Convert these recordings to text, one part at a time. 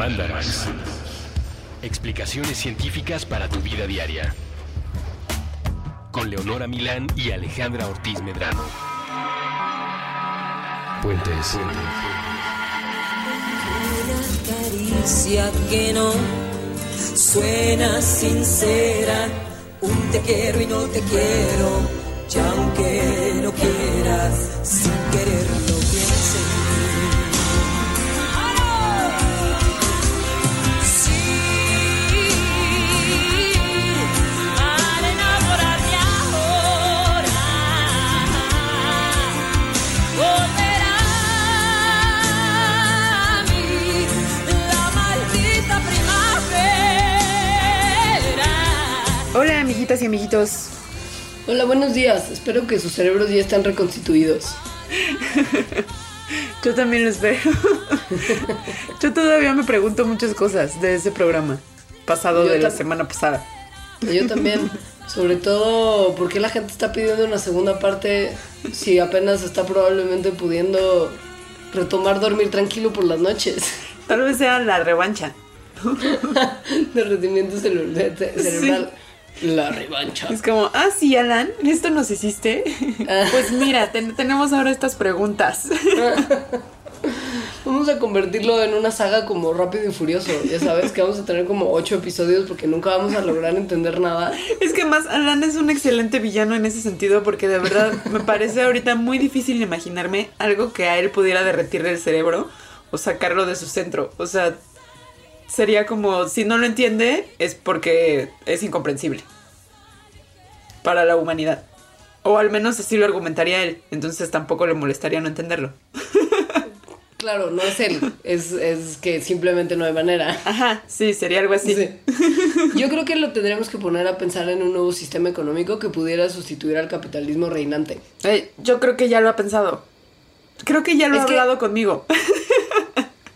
Mandarax. Explicaciones científicas para tu vida diaria. Con Leonora Milán y Alejandra Ortiz Medrano. Puentes. Una caricia que no suena sincera. Un te quiero y no te quiero. Y aunque no quieras, sin quererlo amiguitas y amiguitos. Hola, buenos días. Espero que sus cerebros ya están reconstituidos. Yo también lo espero. Yo todavía me pregunto muchas cosas de ese programa pasado Yo de la semana pasada. Yo también. Sobre todo, ¿por qué la gente está pidiendo una segunda parte si apenas está probablemente pudiendo retomar dormir tranquilo por las noches? Tal vez sea la revancha. De- de- cerebral. La revancha. Es como, ah, sí, Alan, esto nos hiciste. pues mira, ten- tenemos ahora estas preguntas. Vamos a convertirlo en una saga como rápido y furioso. Ya sabes que vamos a tener como ocho episodios porque nunca vamos a lograr entender nada. Es que más, Alan es un excelente villano en ese sentido porque de verdad me parece ahorita muy difícil imaginarme algo que a él pudiera derretirle el cerebro o sacarlo de su centro. O sea, sería como, si no lo entiende, es porque es incomprensible para la humanidad. O al menos así lo argumentaría él, entonces tampoco le molestaría no entenderlo. Claro, no es él, es, es que simplemente no hay manera. Ajá, sí, sería algo así. Sí. Yo creo que lo tendremos que poner a pensar en un nuevo sistema económico que pudiera sustituir al capitalismo reinante. Eh, yo creo que ya lo ha pensado. Creo que ya lo Es ha hablado conmigo.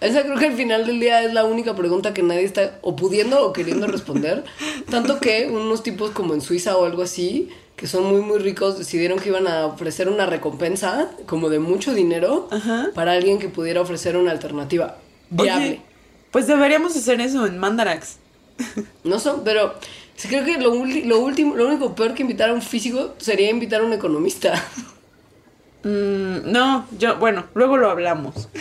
Esa creo que al final del día es la única pregunta que nadie está o pudiendo o queriendo responder. Tanto que unos tipos como en Suiza o algo así, que son muy muy ricos, decidieron que iban a ofrecer una recompensa como de mucho dinero Ajá. para alguien que pudiera ofrecer una alternativa viable. Oye, pues deberíamos hacer eso en Mandarax. No son, pero creo que lo, lo último, lo único peor que invitar a un físico sería invitar a un economista. Mm, no, yo, bueno, luego lo hablamos.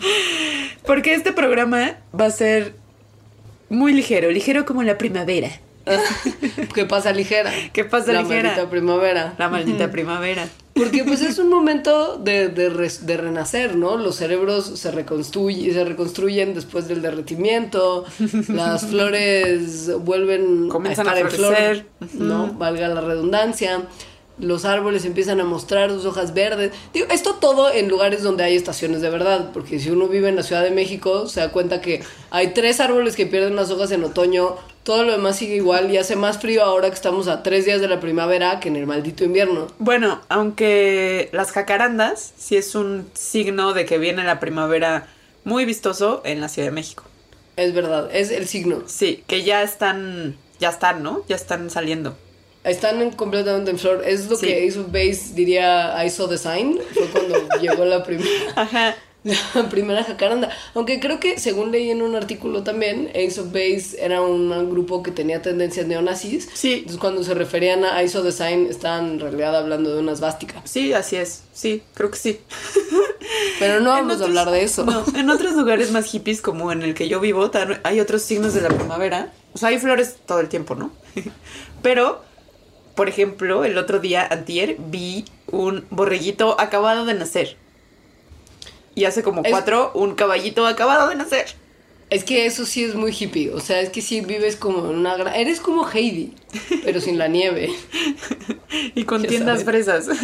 Porque este programa va a ser muy ligero, ligero como la primavera. ¿Qué pasa ligera? ¿Qué pasa la ligera? maldita primavera. La maldita primavera. Porque pues es un momento de, de, renacer, ¿no? Los cerebros se, reconstruye, se reconstruyen después del derretimiento, las flores vuelven Comienzan a a estar en flor. ¿no? Valga la redundancia. Los árboles empiezan a mostrar sus hojas verdes. Digo, esto todo en lugares donde hay estaciones de verdad, porque si uno vive en la Ciudad de México, se da cuenta que hay tres árboles que pierden las hojas en otoño, todo lo demás sigue igual y hace más frío ahora que estamos a tres días de la primavera que en el maldito invierno. Bueno, aunque las jacarandas sí es un signo de que viene la primavera muy vistoso en la Ciudad de México. Es verdad, es el signo. Sí, que ya están, ya están, ¿no? Ya están saliendo. Están en- completamente en flor. Es lo Sí. que Ace of Base diría I saw the sign. Fue cuando llegó la, prim- Ajá. la primera jacaranda. Aunque creo que, según leí en un artículo también, Ace of Base era un grupo que tenía tendencias neonazis. Sí. Entonces, cuando se referían a I saw the sign, estaban en realidad hablando de una svástica. Sí, así es. Sí, creo que sí. Pero no vamos a hablar de eso. No, en otros lugares más hippies, como en el que yo vivo, hay otros signos de la primavera. O sea, hay flores todo el tiempo, ¿no? Pero, por ejemplo, el otro día, antier, vi un borreguito acabado de nacer. Y hace como Es- cuatro, un caballito acabado de nacer. Es que eso sí es muy hippie. O sea, es que sí vives como en una gran... Eres como Heidi, pero sin la nieve. Y con tiendas fresas.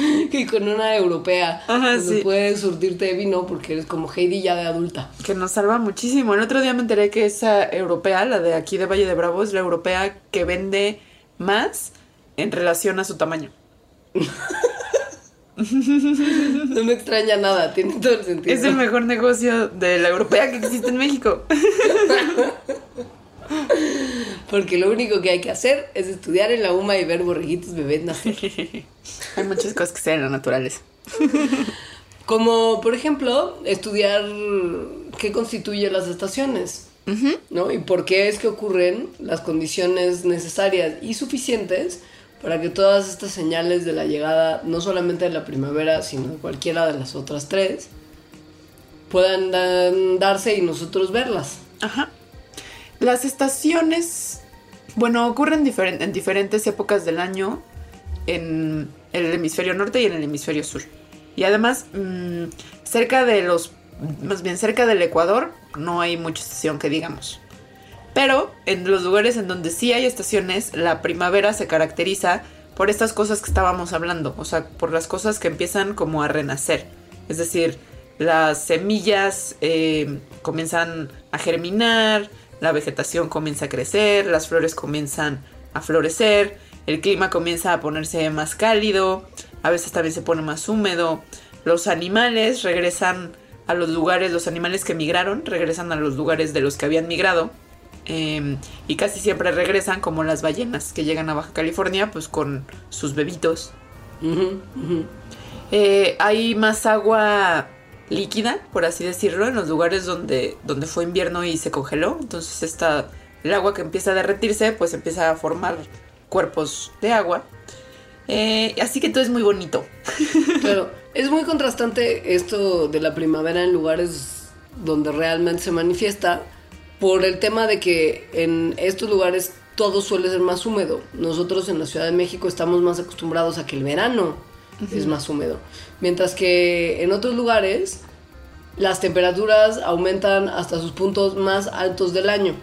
Y con una europea. Ajá, donde sí. puedes surtirte de vino porque eres como Heidi ya de adulta. Que nos salva muchísimo. El otro día me enteré que esa europea, la de aquí de Valle de Bravo, es la europea que vende más en relación a su tamaño. No me extraña nada, tiene todo el sentido. Es el mejor negocio de la europea que existe en México. Porque lo único que hay que hacer es estudiar en la UMA y ver borreguitos bebés nacer. Hay muchas cosas que sean naturales. Como, por ejemplo, estudiar qué constituye las estaciones, ¿no? Y por qué es que ocurren las condiciones necesarias y suficientes para que todas estas señales de la llegada, no solamente de la primavera, sino de cualquiera de las otras tres, puedan dan- darse y nosotros verlas. Ajá. Las estaciones, bueno, ocurren en diferentes épocas del año en el hemisferio norte y en el hemisferio sur. Y además, mm, cerca de los, más bien cerca del Ecuador, no hay mucha estación que digamos. Pero en los lugares en donde sí hay estaciones, la primavera se caracteriza por estas cosas que estábamos hablando, o sea, por las cosas que empiezan como a renacer. Es decir, las semillas eh, comienzan a germinar, la vegetación comienza a crecer, las flores comienzan a florecer, el clima comienza a ponerse más cálido, a veces también se pone más húmedo, los animales regresan a los lugares, los animales que migraron regresan a los lugares de los que habían migrado. eh, y casi siempre regresan como las ballenas que llegan a Baja California pues con sus bebitos. Eh, hay más agua líquida, por así decirlo, en los lugares donde, donde fue invierno y se congeló. Entonces esta, el agua que empieza a derretirse pues empieza a formar cuerpos de agua. Eh, así que todo es muy bonito. Claro, es muy contrastante esto de la primavera en lugares donde realmente se manifiesta por el tema de que en estos lugares todo suele ser más húmedo. Nosotros en la Ciudad de México estamos más acostumbrados a que el verano es más húmedo. Mientras que en otros lugares las temperaturas aumentan hasta sus puntos más altos del año.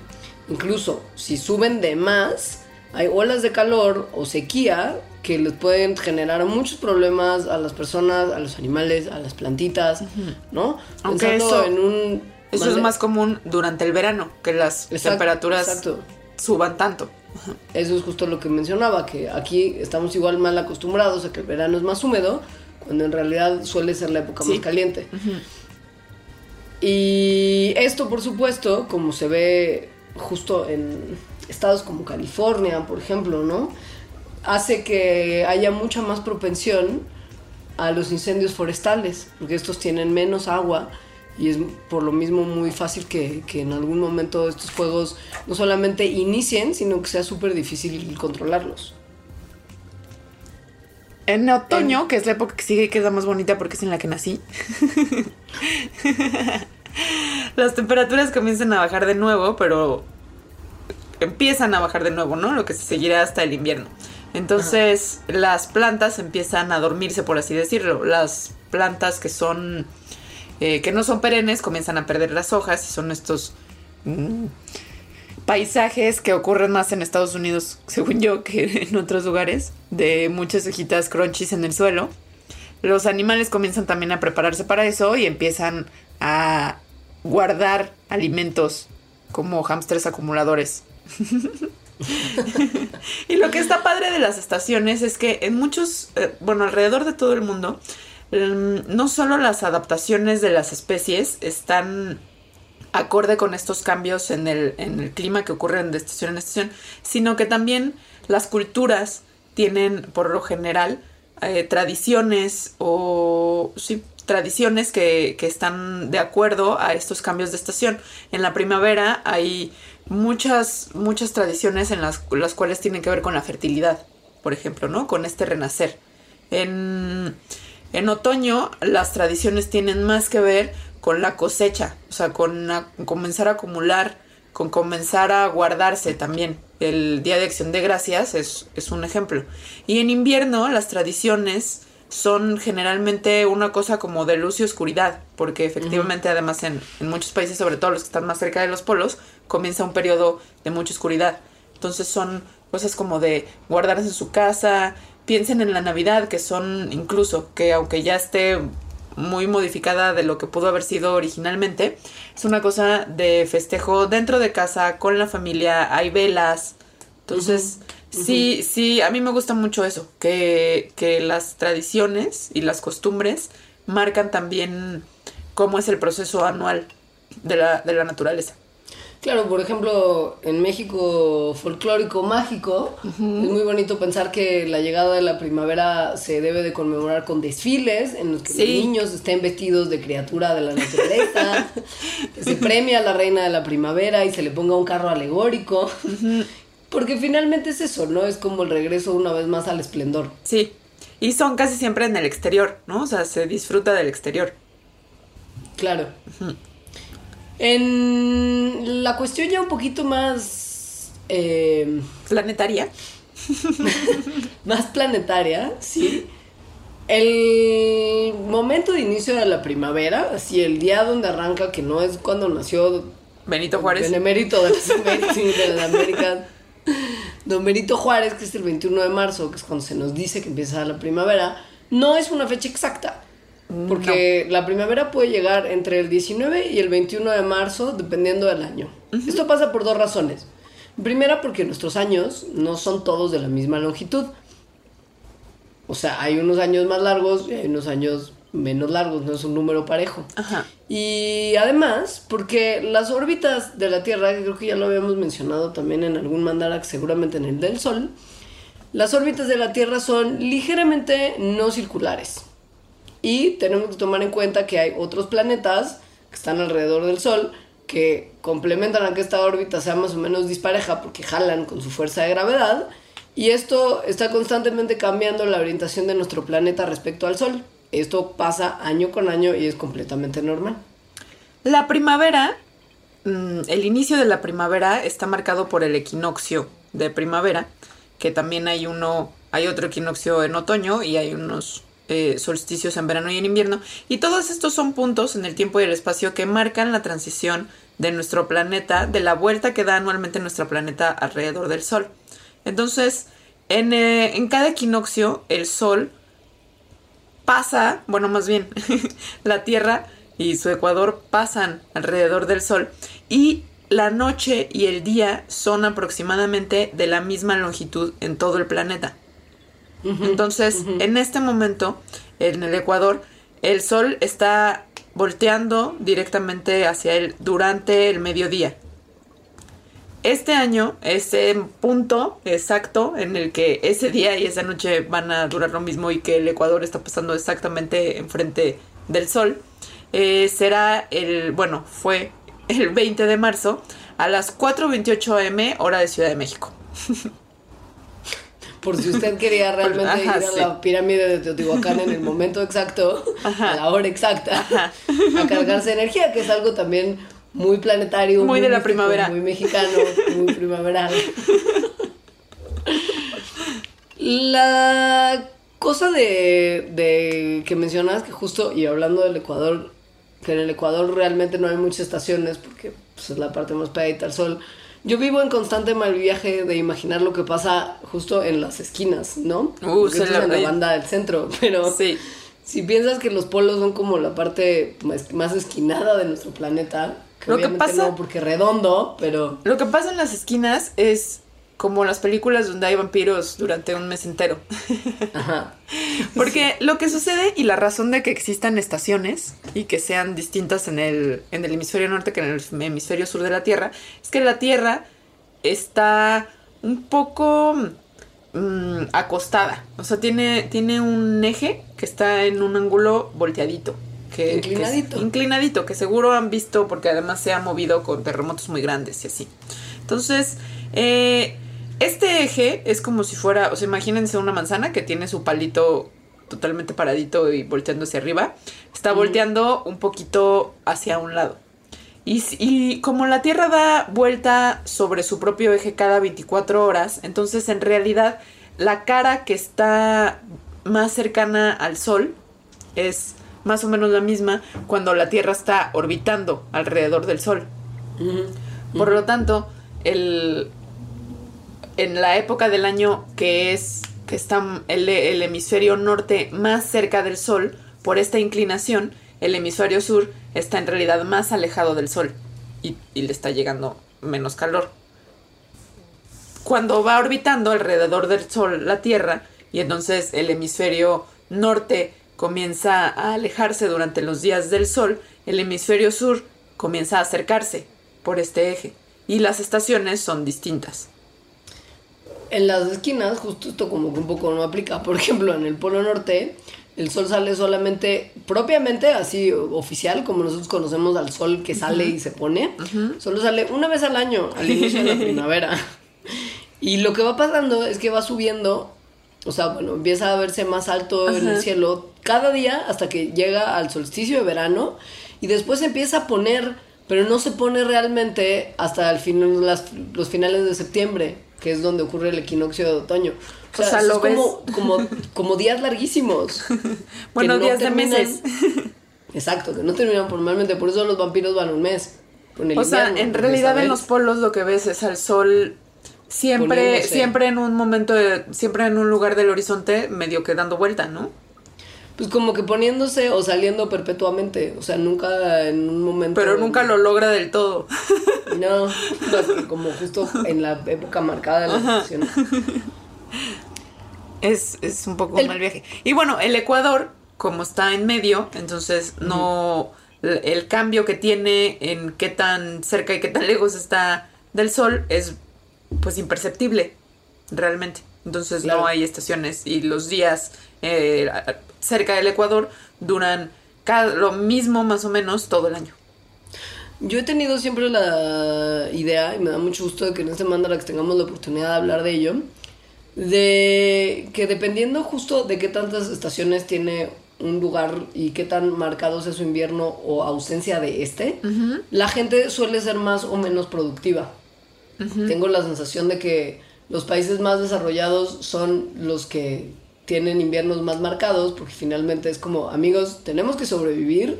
Incluso si suben de más, hay olas de calor o sequía que les pueden generar muchos problemas a las personas, a los animales, a las plantitas, ¿no? Aunque Pensando eso- en un... Eso es más común durante el verano, que las Exacto, temperaturas exacto. suban tanto. Eso es justo lo que mencionaba, que aquí estamos igual mal acostumbrados a que el verano es más húmedo, cuando en realidad suele ser la época Sí. más caliente. Y esto, por supuesto, como se ve justo en estados como California, por ejemplo, ¿no? Hace que haya mucha más propensión a los incendios forestales, porque estos tienen menos agua y es por lo mismo muy fácil que, que en algún momento estos fuegos no solamente inicien, sino que sea súper difícil controlarlos. En otoño, que es la época que sigue que es la más bonita porque es en la que nací, las temperaturas comienzan a bajar de nuevo, pero empiezan a bajar de nuevo, ¿no? Lo que se seguirá hasta el invierno. Entonces, las plantas empiezan a dormirse, por así decirlo. Las plantas que son, eh, que no son perennes, comienzan a perder las hojas y son estos mm, paisajes que ocurren más en Estados Unidos, según yo, que en otros lugares, de muchas hojitas crunchies en el suelo. Los animales comienzan también a prepararse para eso y empiezan a guardar alimentos como hámsters acumuladores. y lo que está padre de las estaciones es que en muchos, eh, bueno, alrededor de todo el mundo, no solo las adaptaciones de las especies están acorde con estos cambios en el, en el clima que ocurren de estación en estación, sino que también las culturas tienen, por lo general, eh, tradiciones o sí, tradiciones que, que están de acuerdo a estos cambios de estación. En la primavera hay muchas, muchas tradiciones en las, las cuales tienen que ver con la fertilidad, por ejemplo, ¿no? Con este renacer. En, en otoño las tradiciones tienen más que ver con la cosecha, o sea, con a- comenzar a acumular, con comenzar a guardarse también. El Día de Acción de Gracias es, es un ejemplo. Y en invierno las tradiciones son generalmente una cosa como de luz y oscuridad, porque efectivamente además en, en muchos países, sobre todo los que están más cerca de los polos, comienza un periodo de mucha oscuridad. Entonces son cosas como de guardarse en su casa, piensen en la Navidad, que son incluso que aunque ya esté muy modificada de lo que pudo haber sido originalmente, es una cosa de festejo dentro de casa, con la familia, hay velas. Entonces, sí, sí, a mí me gusta mucho eso, que, que las tradiciones y las costumbres marcan también cómo es el proceso anual de la, de la naturaleza. Claro, por ejemplo, en México folclórico mágico, es muy bonito pensar que la llegada de la primavera se debe de conmemorar con desfiles en los que los niños estén vestidos de criatura de la naturaleza, que se premia a la reina de la primavera y se le ponga un carro alegórico. Porque finalmente es eso, ¿no? Es como el regreso una vez más al esplendor. Sí. Y son casi siempre en el exterior, ¿no? O sea, se disfruta del exterior. Claro. En la cuestión ya un poquito más... eh, Planetaria. más planetaria, sí. El momento de inicio de la primavera, así el día donde arranca, que no es cuando nació Benito Juárez. Américas, sí, de las Américas. Don Benito Juárez, que es el 21 de marzo, que es cuando se nos dice que empieza la primavera, no es una fecha exacta. Porque la primavera puede llegar entre el 19 y el 21 de marzo, dependiendo del año. Esto pasa por dos razones. Primera, porque nuestros años no son todos de la misma longitud. O sea, hay unos años más largos y hay unos años menos largos, no es un número parejo. Ajá. Y además, porque las órbitas de la Tierra, que creo que ya lo habíamos mencionado también en algún mandala, seguramente en el del Sol, las órbitas de la Tierra son ligeramente no circulares. Y tenemos que tomar en cuenta que hay otros planetas que están alrededor del Sol que complementan a que esta órbita sea más o menos dispareja porque jalan con su fuerza de gravedad. Y esto está constantemente cambiando la orientación de nuestro planeta respecto al Sol. Esto pasa año con año y es completamente normal. La primavera, mm, el inicio de la primavera está marcado por el equinoccio de primavera, que también hay uno, hay otro equinoccio en otoño y hay unos eh, solsticios en verano y en invierno. Y todos estos son puntos en el tiempo y el espacio que marcan la transición de nuestro planeta, de la vuelta que da anualmente nuestro planeta alrededor del Sol. Entonces, en, eh, en cada equinoccio, el Sol pasa, bueno, más bien, la Tierra y su ecuador pasan alrededor del Sol y la noche y el día son aproximadamente de la misma longitud en todo el planeta. Entonces, en este momento, en el ecuador, el Sol está volteando directamente hacia él durante el mediodía. Este año, ese punto exacto en el que ese día y esa noche van a durar lo mismo y que el Ecuador está pasando exactamente enfrente del Sol, eh, será el, bueno, fue el 20 de marzo a las 4.28 am hora de Ciudad de México. Por si usted quería realmente Ajá, ir a sí. la pirámide de Teotihuacán en el momento exacto, a la hora exacta, a cargarse energía, que es algo también muy planetario, Muy de la místico, primavera. muy mexicano, muy primaveral. La cosa de, de que mencionas que justo, y hablando del Ecuador, que en el Ecuador realmente no hay muchas estaciones porque pues, es la parte más pegadita al sol. Yo vivo en constante mal viaje de imaginar lo que pasa justo en las esquinas, ¿no? Uh, esto la es en la banda del centro, pero Sí. si piensas que los polos son como la parte más, esquinada de nuestro planeta, que Lo que obviamente pasa- no porque redondo, pero Lo que pasa en las esquinas es como las películas donde hay vampiros durante un mes entero. ajá. Porque lo que sucede y la razón de que existan estaciones y que sean distintas en el, en el hemisferio norte que en el hemisferio sur de la Tierra es que la Tierra está un poco mm, acostada. O sea, tiene, tiene un eje que está en un ángulo volteadito. Que, que es- Inclinadito. inclinadito, que seguro han visto porque además se ha movido con terremotos muy grandes y así. Entonces, eh, este eje es como si fuera, o sea, imagínense una manzana que tiene su palito totalmente paradito y volteando hacia arriba. Está volteando un poquito hacia un lado. Y, y como la Tierra da vuelta sobre su propio eje cada 24 horas, entonces en realidad la cara que está más cercana al Sol es más o menos la misma cuando la Tierra está orbitando alrededor del Sol. Por lo tanto, el, en la época del año que es que está el, el hemisferio norte más cerca del Sol, por esta inclinación, el hemisferio sur está en realidad más alejado del Sol y, y le está llegando menos calor. Cuando va orbitando alrededor del Sol la Tierra, y entonces el hemisferio norte comienza a alejarse durante los días del Sol, el hemisferio sur comienza a acercarse por este eje. y las estaciones son distintas. En las esquinas, justo esto como que un poco no aplica. Por ejemplo, en el Polo Norte, el sol sale solamente, propiamente así oficial, como nosotros conocemos al sol que sale y se pone. Solo sale una vez al año, al inicio de la primavera. Y lo que va pasando es que va subiendo, o sea, bueno, empieza a verse más alto en el cielo cada día hasta que llega al solsticio de verano y después empieza a poner, pero no se pone realmente hasta el fin, las, los finales de septiembre, que es donde ocurre el equinoccio de otoño. O sea, O sea, es lo ves. como, como, como días larguísimos. Bueno, no días de meses. Exacto, que no terminan formalmente, por eso los vampiros van un mes. O sea, en realidad en los polos lo que ves es al sol siempre, Poniéndose. siempre en un momento, de- siempre en un lugar del horizonte, medio que dando vuelta, ¿no? Pues como que poniéndose o saliendo perpetuamente, o sea, nunca en un momento... Pero nunca lo logra del todo. No, más que como justo en la época marcada de la estación. Es, es un poco El- mal viaje. Y bueno, el Ecuador, como está en medio, entonces no. el- El cambio que tiene en qué tan cerca y qué tan lejos está del sol es pues imperceptible, realmente. Entonces Claro. no hay estaciones y los días eh, cerca del Ecuador duran cada, lo mismo más o menos todo el año. Yo he tenido siempre la idea, y me da mucho gusto de que en este Mandarax tengamos la oportunidad de hablar de ello, de que dependiendo justo de qué tantas estaciones tiene un lugar y qué tan marcado sea su invierno o ausencia de este, la gente suele ser más o menos productiva. Tengo la sensación de que los países más desarrollados son los que tienen inviernos más marcados, porque finalmente es como, amigos, tenemos que sobrevivir,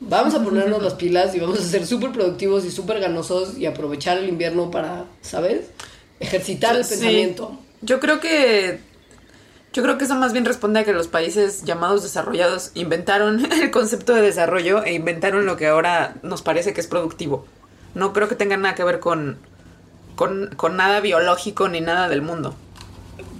vamos a ponernos las pilas y vamos a ser súper productivos y súper ganosos y aprovechar el invierno para, ¿sabes? Ejercitar el Sí. pensamiento. Yo creo que. Yo creo que eso más bien responde a que los países llamados desarrollados inventaron el concepto de desarrollo e inventaron lo que ahora nos parece que es productivo. No creo que tenga nada que ver con, con, con nada biológico ni nada del mundo.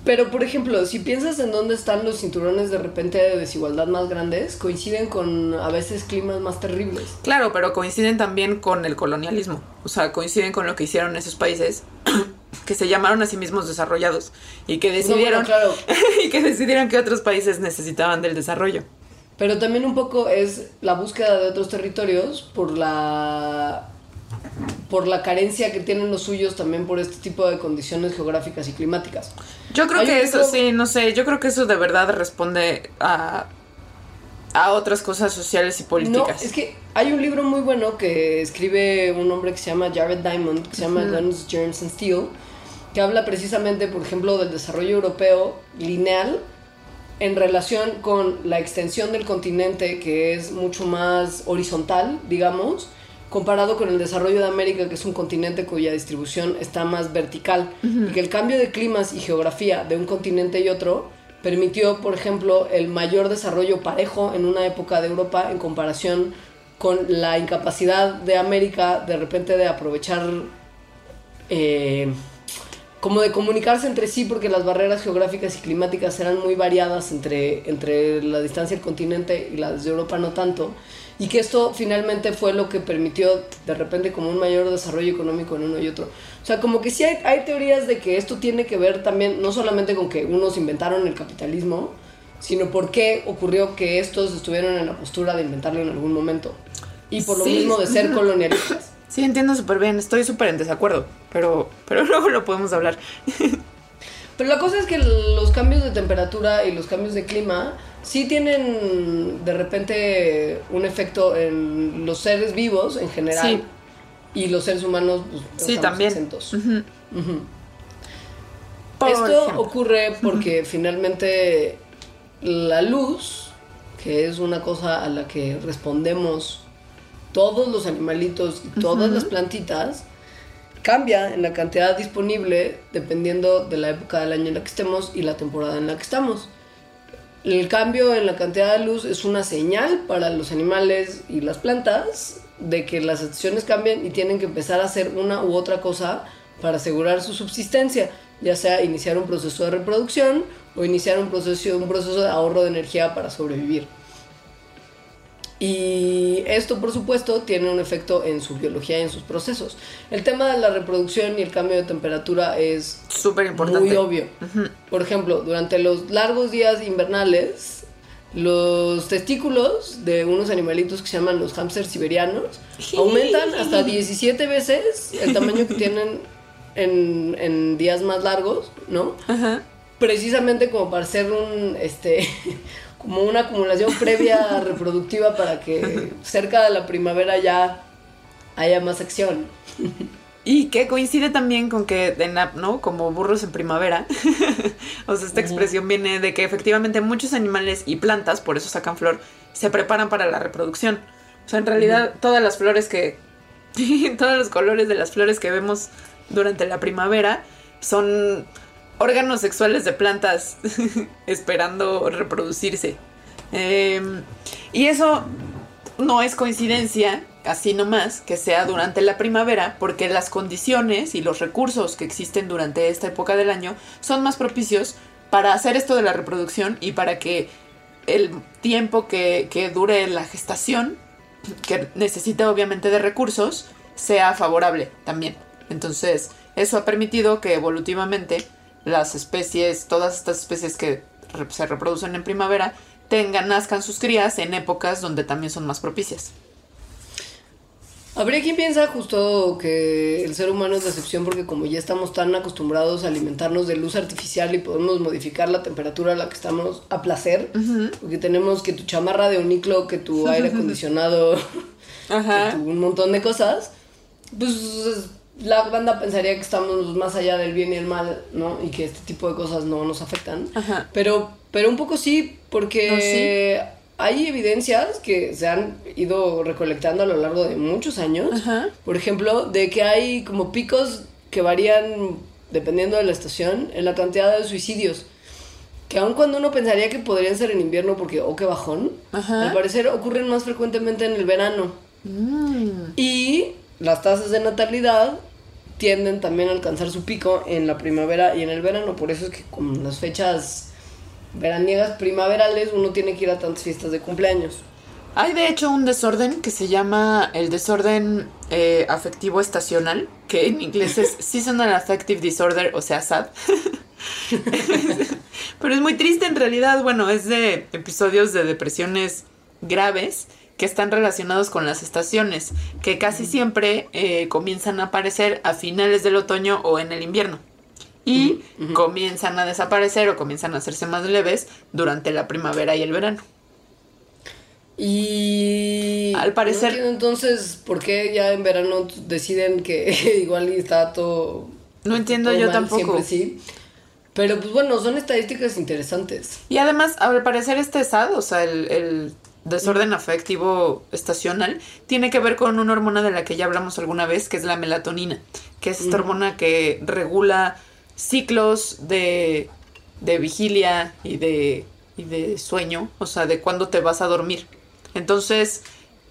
Pero, por ejemplo, si piensas en dónde están los cinturones de repente de desigualdad más grandes, coinciden con a veces climas más terribles. Claro, pero coinciden también con el colonialismo. O sea, coinciden con lo que hicieron esos países que se llamaron a sí mismos desarrollados y que decidieron No, bueno, claro. y que decidieron que otros países necesitaban del desarrollo. Pero también un poco es la búsqueda de otros territorios por la por la carencia que tienen los suyos también por este tipo de condiciones geográficas y climáticas. Yo creo Hay que eso, sí, no sé, yo creo que eso de verdad responde a, a otras cosas sociales y No, políticas. es que hay un libro muy bueno que escribe un hombre que se llama Jared Diamond, que se llama Guns, Germs and Steel, que habla precisamente, por ejemplo, del desarrollo europeo lineal en relación con la extensión del continente, que es mucho más horizontal, digamos, comparado con el desarrollo de América, que es un continente cuya distribución está más vertical, y que el cambio de climas y geografía de un continente y otro permitió, por ejemplo, el mayor desarrollo parejo en una época de Europa en comparación con la incapacidad de América de repente de aprovechar eh, como de comunicarse entre sí porque las barreras geográficas y climáticas eran muy variadas entre, entre la distancia del continente y las de Europa no tanto y que esto finalmente fue lo que permitió de repente como un mayor desarrollo económico en uno y otro. O sea, como que sí hay, hay teorías de que esto tiene que ver también no solamente con que unos inventaron el capitalismo, sino por qué ocurrió que estos estuvieron en la postura de inventarlo en algún momento. Y por lo Sí. mismo de ser colonialistas. Sí, entiendo súper bien, estoy súper en desacuerdo, pero, pero luego lo podemos hablar. Pero la cosa es que los cambios de temperatura y los cambios de clima sí tienen de repente un efecto en los seres vivos en general. Sí. Y los seres humanos pues, Sí, también. exentos. Por Esto ejemplo. ocurre porque finalmente la luz, que es una cosa a la que respondemos todos los animalitos y todas las plantitas, cambia en la cantidad disponible dependiendo de la época del año en la que estemos y la temporada en la que estamos. El cambio en la cantidad de luz es una señal para los animales y las plantas de que las estaciones cambian y tienen que empezar a hacer una u otra cosa para asegurar su subsistencia, ya sea iniciar un proceso de reproducción o iniciar un proceso, un proceso de ahorro de energía para sobrevivir. Y esto, por supuesto, tiene un efecto en su biología y en sus procesos. El tema de la reproducción y el cambio de temperatura es Súper importante. muy obvio. Por ejemplo, durante los largos días invernales, los testículos de unos animalitos que se llaman los hámsters siberianos aumentan hasta 17 veces el tamaño que tienen en, en días más largos, ¿no? Ajá. Precisamente como para hacer un, este, como una acumulación previa reproductiva para que cerca de la primavera ya haya más acción. Y que coincide también con que de nap, ¿no? Como burros en primavera. o sea, esta expresión viene de que efectivamente muchos animales y plantas, por eso sacan flor, se preparan para la reproducción. O sea, en realidad todas las flores que... todos los colores de las flores que vemos durante la primavera son órganos sexuales de plantas esperando reproducirse. Em, y eso no es coincidencia, así nomás, que sea durante la primavera, porque las condiciones y los recursos que existen durante esta época del año son más propicios para hacer esto de la reproducción y para que el tiempo que, que dure la gestación, que necesita obviamente de recursos, sea favorable también. Entonces, eso ha permitido que evolutivamente las especies, todas estas especies que re- se reproducen en primavera, tengan, nazcan sus crías en épocas donde también son más propicias. Habría quien piensa justo que el ser humano es de excepción porque como ya estamos tan acostumbrados a alimentarnos de luz artificial y podemos modificar la temperatura a la que estamos a placer, porque tenemos que tu chamarra de uniclo, que tu aire acondicionado, Ajá. que tu un montón de cosas, pues la banda pensaría que estamos más allá del bien y el mal, ¿no? Y que este tipo de cosas no nos afectan. Ajá. Pero, pero un poco sí, porque hay evidencias que se han ido recolectando a lo largo de muchos años. Ajá. Por ejemplo, de que hay como picos que varían dependiendo de la estación en la cantidad de suicidios. Que aun cuando uno pensaría que podrían ser en invierno porque, oh, qué bajón, Ajá. al parecer ocurren más frecuentemente en el verano. Mm. Y las tasas de natalidad tienden también a alcanzar su pico en la primavera y en el verano. Por eso es que con las fechas veraniegas primaverales uno tiene que ir a tantas fiestas de cumpleaños. Hay de hecho un desorden que se llama el desorden eh, afectivo estacional, que en inglés es Seasonal Affective Disorder, o sea, SAD. Pero es muy triste en realidad, bueno, es de episodios de depresiones graves que están relacionados con las estaciones, que casi siempre eh, comienzan a aparecer a finales del otoño o en el invierno. Y comienzan a desaparecer o comienzan a hacerse más leves durante la primavera y el verano. Y Al parecer- no entiendo entonces por qué ya en verano deciden que igual está todo No entiendo todo yo mal, tampoco. Sí. Pero pues bueno, son estadísticas interesantes. Y además, al parecer este SAD, o sea, el, el desorden afectivo estacional, tiene que ver con una hormona de la que ya hablamos alguna vez, que es la melatonina, que es esta hormona que regula ciclos de, de vigilia y de, y de sueño, o sea, de cuándo te vas a dormir. Entonces,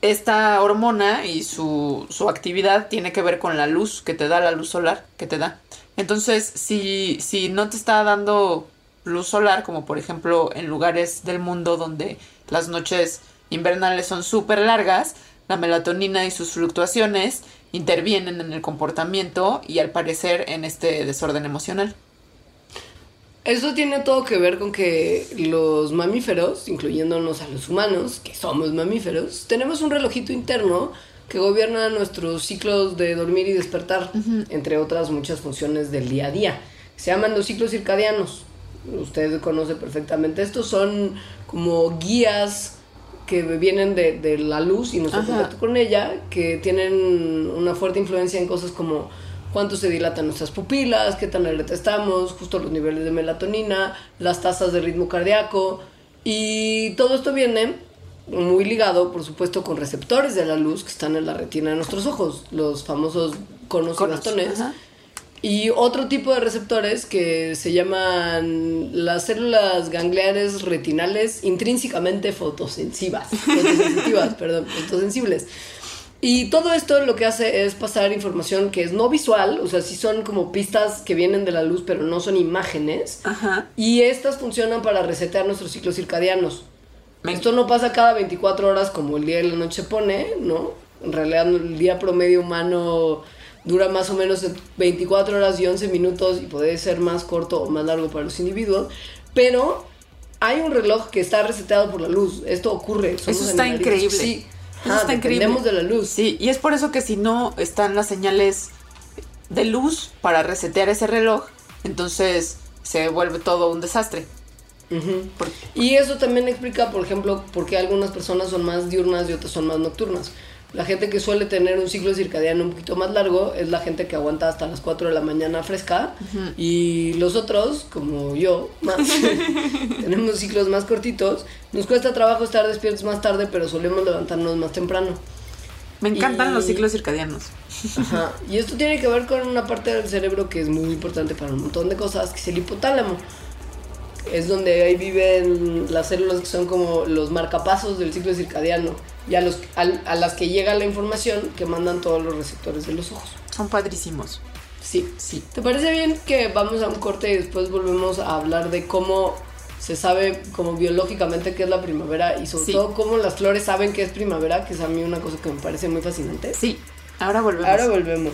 esta hormona y su, su actividad tiene que ver con la luz que te da, la luz solar que te da. Entonces, si, si no te está dando luz solar, como por ejemplo en lugares del mundo donde las noches invernales son súper largas, la melatonina y sus fluctuaciones intervienen en el comportamiento y al parecer en este desorden emocional. Eso tiene todo que ver con que los mamíferos, incluyéndonos a los humanos, que somos mamíferos, tenemos un relojito interno que gobierna nuestros ciclos de dormir y despertar, entre otras muchas funciones del día a día. Se llaman los ciclos circadianos. Usted conoce perfectamente. Estos son como guías que vienen de, de la luz y nuestro Ajá. contacto con ella, que tienen una fuerte influencia en cosas como cuánto se dilatan nuestras pupilas, qué tan alerta estamos, justo los niveles de melatonina, las tasas de ritmo cardíaco. Y todo esto viene muy ligado, por supuesto, con receptores de la luz que están en la retina de nuestros ojos, los famosos conos, y bastones. ajá. Y otro tipo de receptores que se llaman las células gangliares retinales intrínsecamente fotosensivas, fotosensitivas, perdón, fotosensibles. Y todo esto lo que hace es pasar información que es no visual, o sea, sí son como pistas que vienen de la luz, pero no son imágenes. Ajá. Y estas funcionan para resetear nuestros ciclos circadianos. Me- Esto no pasa cada 24 horas como el día y la noche se pone, ¿no? En realidad el día promedio humano dura más o menos 24 horas y 11 minutos y puede ser más corto o más largo para los individuos, pero hay un reloj que está reseteado por la luz. Esto ocurre. somos Eso está animalitos. increíble. Sí. Eso Ah, está increíble. de la luz. Sí, y es por eso que si no están las señales de luz para resetear ese reloj, entonces se vuelve todo un desastre. Y eso también explica, por ejemplo, por qué algunas personas son más diurnas y otras son más nocturnas. La gente que suele tener un ciclo circadiano un poquito más largo es la gente que aguanta hasta las 4 de la mañana fresca y los otros, como yo, más, tenemos ciclos más cortitos. Nos cuesta trabajo estar despiertos más tarde, pero solemos levantarnos más temprano. Me encantan Y- los ciclos circadianos. Ajá. Y esto tiene que ver con una parte del cerebro que es muy importante para un montón de cosas, que es el hipotálamo. Es donde ahí viven las células que son como los marcapasos del ciclo circadiano y a, los, al- a las que llega la información que mandan todos los receptores de los ojos. Son padrísimos. Sí. Sí. ¿Te parece bien que vamos a un corte y después volvemos a hablar de cómo se sabe como biológicamente qué es la primavera y sobre Sí. todo cómo las flores saben que es primavera, que es a mí una cosa que me parece muy fascinante? Sí, ahora volvemos. Ahora volvemos.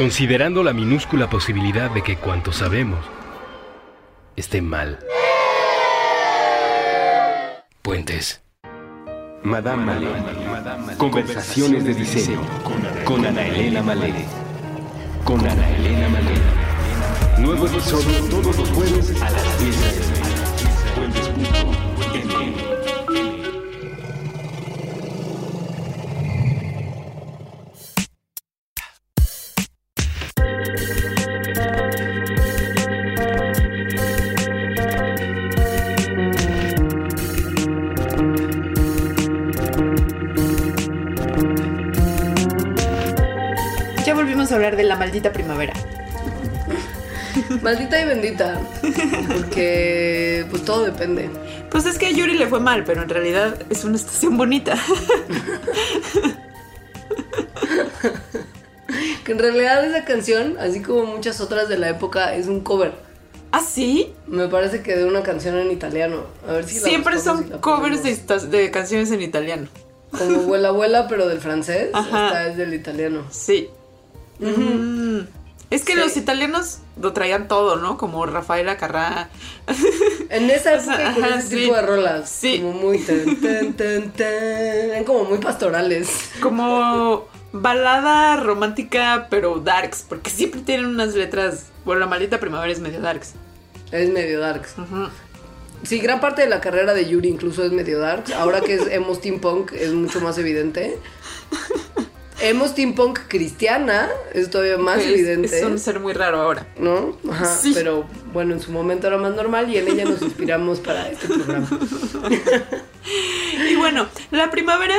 Considerando la minúscula posibilidad de que cuanto sabemos esté mal. Puentes. Madame Malé. Conversaciones de diseño. Con Ana Elena Malé. Con Ana Elena Malé. Nuevo episodio todos los jueves a las 10 de Puentes.m. maldita primavera. Maldita y bendita. Porque pues todo depende. Pues es que a Yuri le fue mal, pero en realidad es una estación bonita. Que en realidad esa canción, así como muchas otras de la época, es un cover. ¿Ah, sí? Me parece que de una canción en italiano. A ver si Siempre son la covers de, canciones en italiano. Como vuela abuela, pero del francés. Ajá. Esta es del italiano. Sí. Mm. Es que Sí. los italianos lo traían todo, ¿no? Como Rafaela Carrá. En esa O sea, época con ajá, ese sí. tipo de rolas. Sí. Como muy tan, tan, tan, tan. Como muy pastorales. Como balada romántica, pero darks. Porque siempre tienen unas letras. Bueno, la maldita primavera es medio darks. Es medio darks. Sí, gran parte de la carrera de Yuri incluso es medio darks. Ahora que es emo steampunk es mucho más evidente. Emo steampunk cristiana es todavía más evidente. Es un ser muy raro ahora. ¿No? Ajá. Sí. Pero bueno, en su momento era más normal y en ella nos inspiramos para este programa. Y bueno, la primavera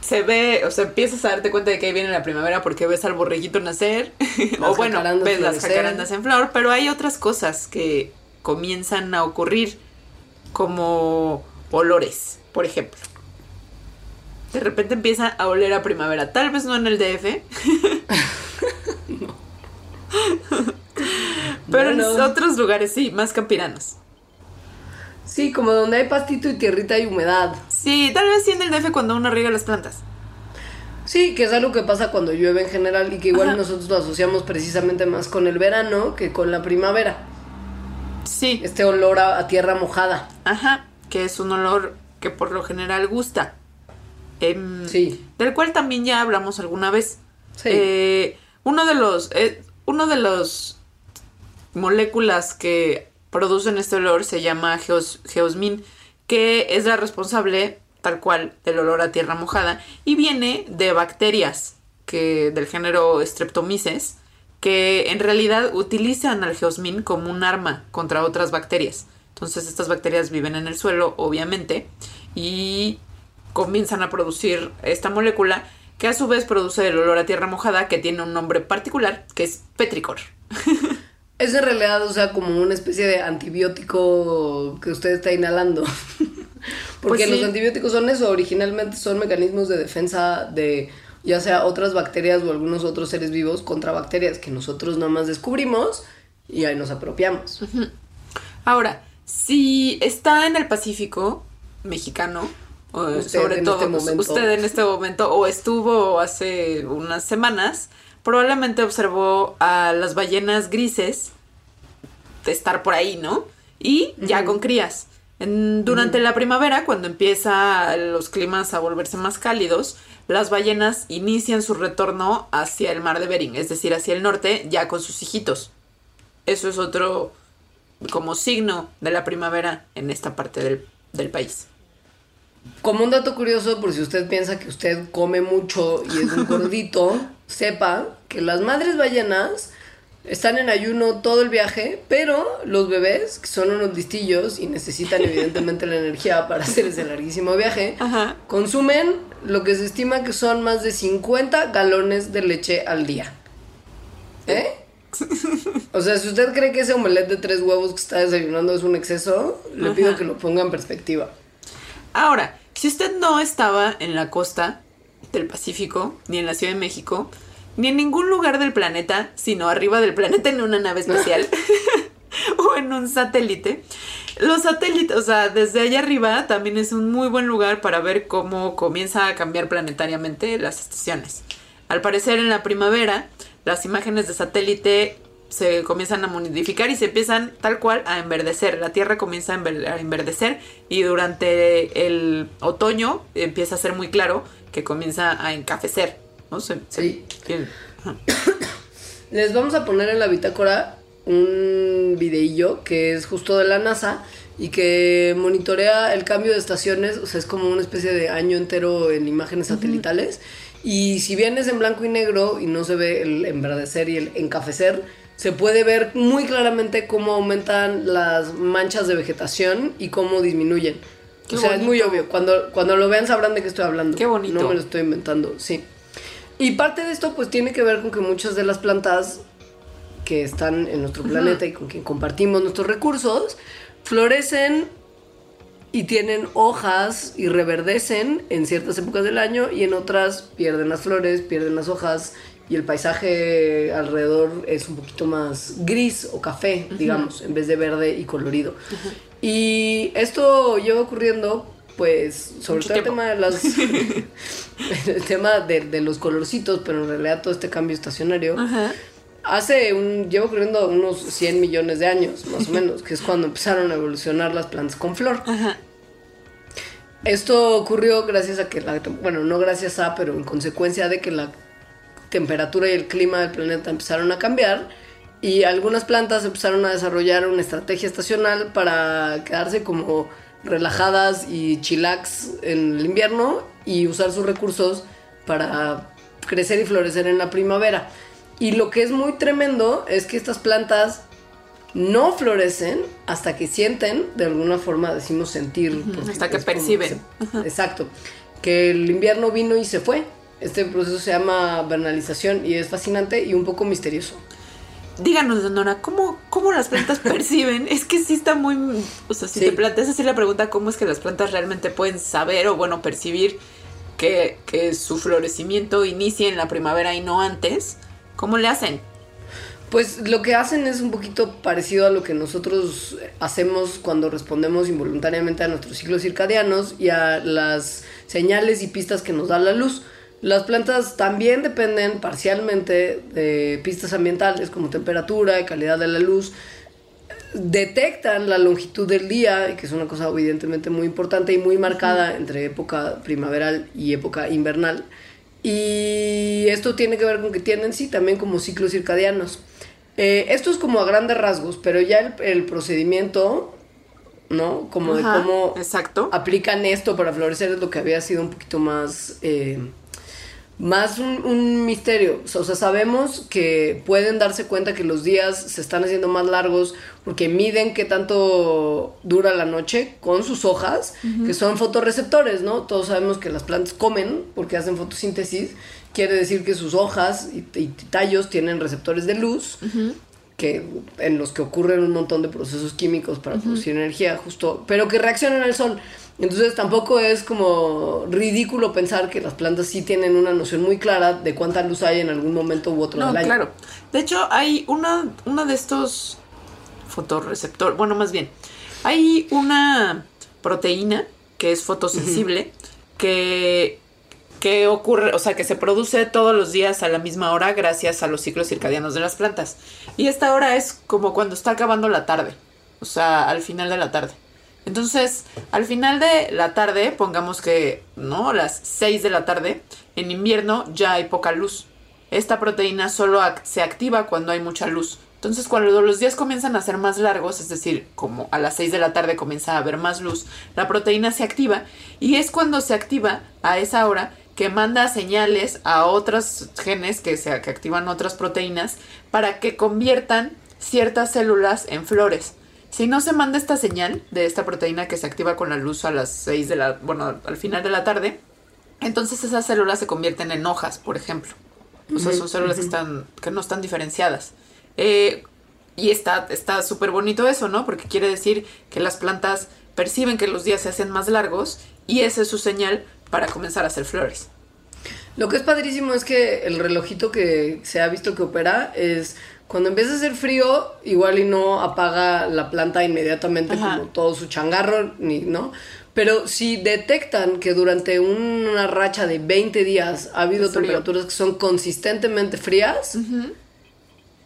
se ve, o sea, empiezas a darte cuenta de que ahí viene la primavera porque ves al borreguito nacer, Las o bueno, ves las jacarandas en flor, pero hay otras cosas que comienzan a ocurrir, como olores, por ejemplo. De repente empieza a oler a primavera, tal vez no en el DF. Pero en otros lugares sí, más campiranos. Sí, como donde hay pastito y tierrita y humedad. Sí, tal vez sí en el DF cuando uno riega las plantas. Sí, que es algo que pasa cuando llueve en general y que igual Ajá. nosotros lo asociamos precisamente más con el verano que con la primavera. Sí, Este olor a, a tierra mojada. Ajá, que es un olor que por lo general gusta. Em, Sí. Del cual también ya hablamos alguna vez. Sí. Eh, uno de los. eh, uno de los moléculas que producen este olor se llama geos, geosmin, que es la responsable, tal cual, del olor a tierra mojada, y viene de bacterias que, del género Streptomyces, que en realidad utilizan al geosmin como un arma contra otras bacterias. Entonces estas bacterias viven en el suelo, obviamente, y comienzan a producir esta molécula que a su vez produce el olor a tierra mojada que tiene un nombre particular que es petricor. Es en realidad, o sea, como una especie de antibiótico que usted está inhalando. Porque Pues sí. los antibióticos son eso, originalmente son mecanismos de defensa de ya sea otras bacterias o algunos otros seres vivos contra bacterias que nosotros nada más descubrimos y ahí nos apropiamos. Ahora, si está en el Pacífico mexicano, Usted sobre en todo este usted en este momento o estuvo hace unas semanas, probablemente observó a las ballenas grises de estar por ahí, ¿no? Y ya con crías. En- durante la primavera, cuando empieza los climas a volverse más cálidos, las ballenas inician su retorno hacia el mar de Bering, es decir, hacia el norte, ya con sus hijitos. Eso es otro como signo de la primavera en esta parte del, del país. Como un dato curioso, por si usted piensa que usted come mucho y es un gordito, sepa que las madres ballenas están en ayuno todo el viaje, pero los bebés, que son unos listillos y necesitan evidentemente la energía para hacer ese larguísimo viaje, Ajá. consumen lo que se estima que son más de 50 galones de leche al día. ¿Eh? O sea, si usted cree que ese omelette de tres huevos que está desayunando es un exceso, le pido que lo ponga en perspectiva. Ahora, si usted no estaba en la costa del Pacífico, ni en la Ciudad de México, ni en ningún lugar del planeta, sino arriba del planeta en una nave espacial o en un satélite, los satélites, o sea, desde allá arriba también es un muy buen lugar para ver cómo comienza a cambiar planetariamente las estaciones. Al parecer en la primavera, las imágenes de satélite se comienzan a modificar y se empiezan tal cual a enverdecer. La Tierra comienza a enver- a enverdecer y durante el otoño empieza a ser muy claro que comienza a encafecer. ¿no? Se- Sí. Les vamos a poner en la bitácora un videillo que es justo de la NASA y que monitorea el cambio de estaciones, o sea, es como una especie de año entero en imágenes satelitales. Y si bien es en blanco y negro y no se ve el enverdecer y el encafecer, se puede ver muy claramente cómo aumentan las manchas de vegetación y cómo disminuyen. Qué o sea, es muy bonito. obvio. Cuando, cuando lo vean sabrán de qué estoy hablando. Qué bonito. No me lo estoy inventando, sí. Y parte de esto pues tiene que ver con que muchas de las plantas que están en nuestro planeta y con quien compartimos nuestros recursos florecen y tienen hojas y reverdecen en ciertas épocas del año y en otras pierden las flores, pierden las hojas y el paisaje alrededor es un poquito más gris o café, digamos, en vez de verde y colorido. Y esto lleva ocurriendo pues sobre todo el tema de las el tema de, de los colorcitos, pero en realidad todo este cambio estacionario Ajá. hace un llevo corriendo unos 100 millones de años, más o menos, que es cuando empezaron a evolucionar las plantas con flor. Esto ocurrió gracias a que la bueno, no gracias a, pero en consecuencia de que la temperatura y el clima del planeta empezaron a cambiar y algunas plantas empezaron a desarrollar una estrategia estacional para quedarse como relajadas y chillax en el invierno y usar sus recursos para crecer y florecer en la primavera. Y lo que es muy tremendo es que estas plantas no florecen hasta que sienten, de alguna forma decimos sentir. hasta que perciben. se- Exacto. Que el invierno vino y se fue. Este proceso se llama vernalización y es fascinante y un poco misterioso. Díganos, Leonora, ¿cómo, ¿cómo las plantas perciben? Es que sí está muy... O sea, si Sí. te planteas así la pregunta, ¿cómo es que las plantas realmente pueden saber o, bueno, percibir que, que su florecimiento inicie en la primavera y no antes? ¿Cómo le hacen? Pues lo que hacen es un poquito parecido a lo que nosotros hacemos cuando respondemos involuntariamente a nuestros ciclos circadianos y a las señales y pistas que nos da la luz. Las plantas también dependen parcialmente de pistas ambientales como temperatura y calidad de la luz. Detectan la longitud del día, que es una cosa evidentemente muy importante y muy marcada entre época primaveral y época invernal. Y esto tiene que ver con que tienen, sí, también como ciclos circadianos. Eh, esto es como a grandes rasgos, pero ya el, el procedimiento, ¿no? Como Ajá, de cómo exacto. aplican esto para florecer es lo que había sido un poquito más... eh, más un, un misterio. O sea, sabemos que pueden darse cuenta que los días se están haciendo más largos porque miden qué tanto dura la noche con sus hojas, que son fotorreceptores, ¿no? Todos sabemos que las plantas comen porque hacen fotosíntesis. Quiere decir que sus hojas y, y tallos tienen receptores de luz. Que, en los que ocurren un montón de procesos químicos para producir energía, justo, pero que reaccionan al sol. Entonces tampoco es como ridículo pensar que las plantas sí tienen una noción muy clara de cuánta luz hay en algún momento u otro No, del año. claro. De hecho, hay una, una de estos fotorreceptor, bueno, más bien, hay una proteína que es fotosensible que, que ocurre, o sea, que se produce todos los días a la misma hora gracias a los ciclos circadianos de las plantas. Y esta hora es como cuando está acabando la tarde, o sea, al final de la tarde. Entonces, al final de la tarde, pongamos que, ¿no? Las 6 de la tarde, en invierno ya hay poca luz. Esta proteína solo se activa cuando hay mucha luz. Entonces, cuando los días comienzan a ser más largos, es decir, como a las 6 de la tarde comienza a haber más luz, la proteína se activa y es cuando se activa a esa hora que manda señales a otros genes que, se, que activan otras proteínas para que conviertan ciertas células en flores. Si no se manda esta señal de esta proteína que se activa con la luz a las 6 de la, bueno, al final de la tarde, entonces esas células se convierten en hojas, por ejemplo. O sea, son células que, están, que no están diferenciadas. Eh, y está está súper bonito eso, ¿no? Porque quiere decir que las plantas perciben que los días se hacen más largos y esa es su señal para comenzar a hacer flores. Lo que es padrísimo es que el relojito que se ha visto que opera es cuando empieza a hacer frío, igual y no apaga la planta inmediatamente Ajá. como todo su changarro, ni, ¿no? Pero si detectan que durante una racha de 20 días ha habido temperaturas que son consistentemente frías,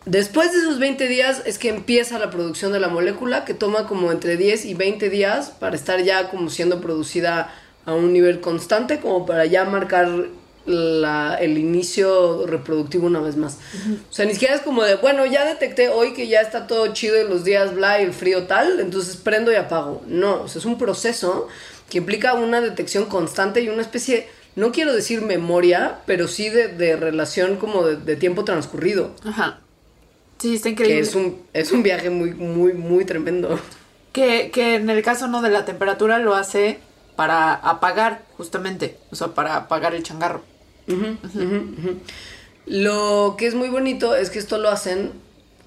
después de esos 20 días es que empieza la producción de la molécula, que toma como entre 10 y 20 días para estar ya como siendo producida a un nivel constante, como para ya marcar la- el inicio reproductivo una vez más. O sea, ni siquiera es como de, bueno, ya detecté hoy que ya está todo chido y los días bla y el frío tal, entonces prendo y apago. No, o sea, es un proceso que implica una detección constante y una especie, no quiero decir memoria, pero sí de, de relación como de, de tiempo transcurrido. Ajá. Sí, está increíble. Que es un, es un viaje muy, muy, muy tremendo. Que, que en el caso no de la temperatura lo hace para apagar, justamente. O sea, para apagar el changarro. Lo que es muy bonito es que esto lo hacen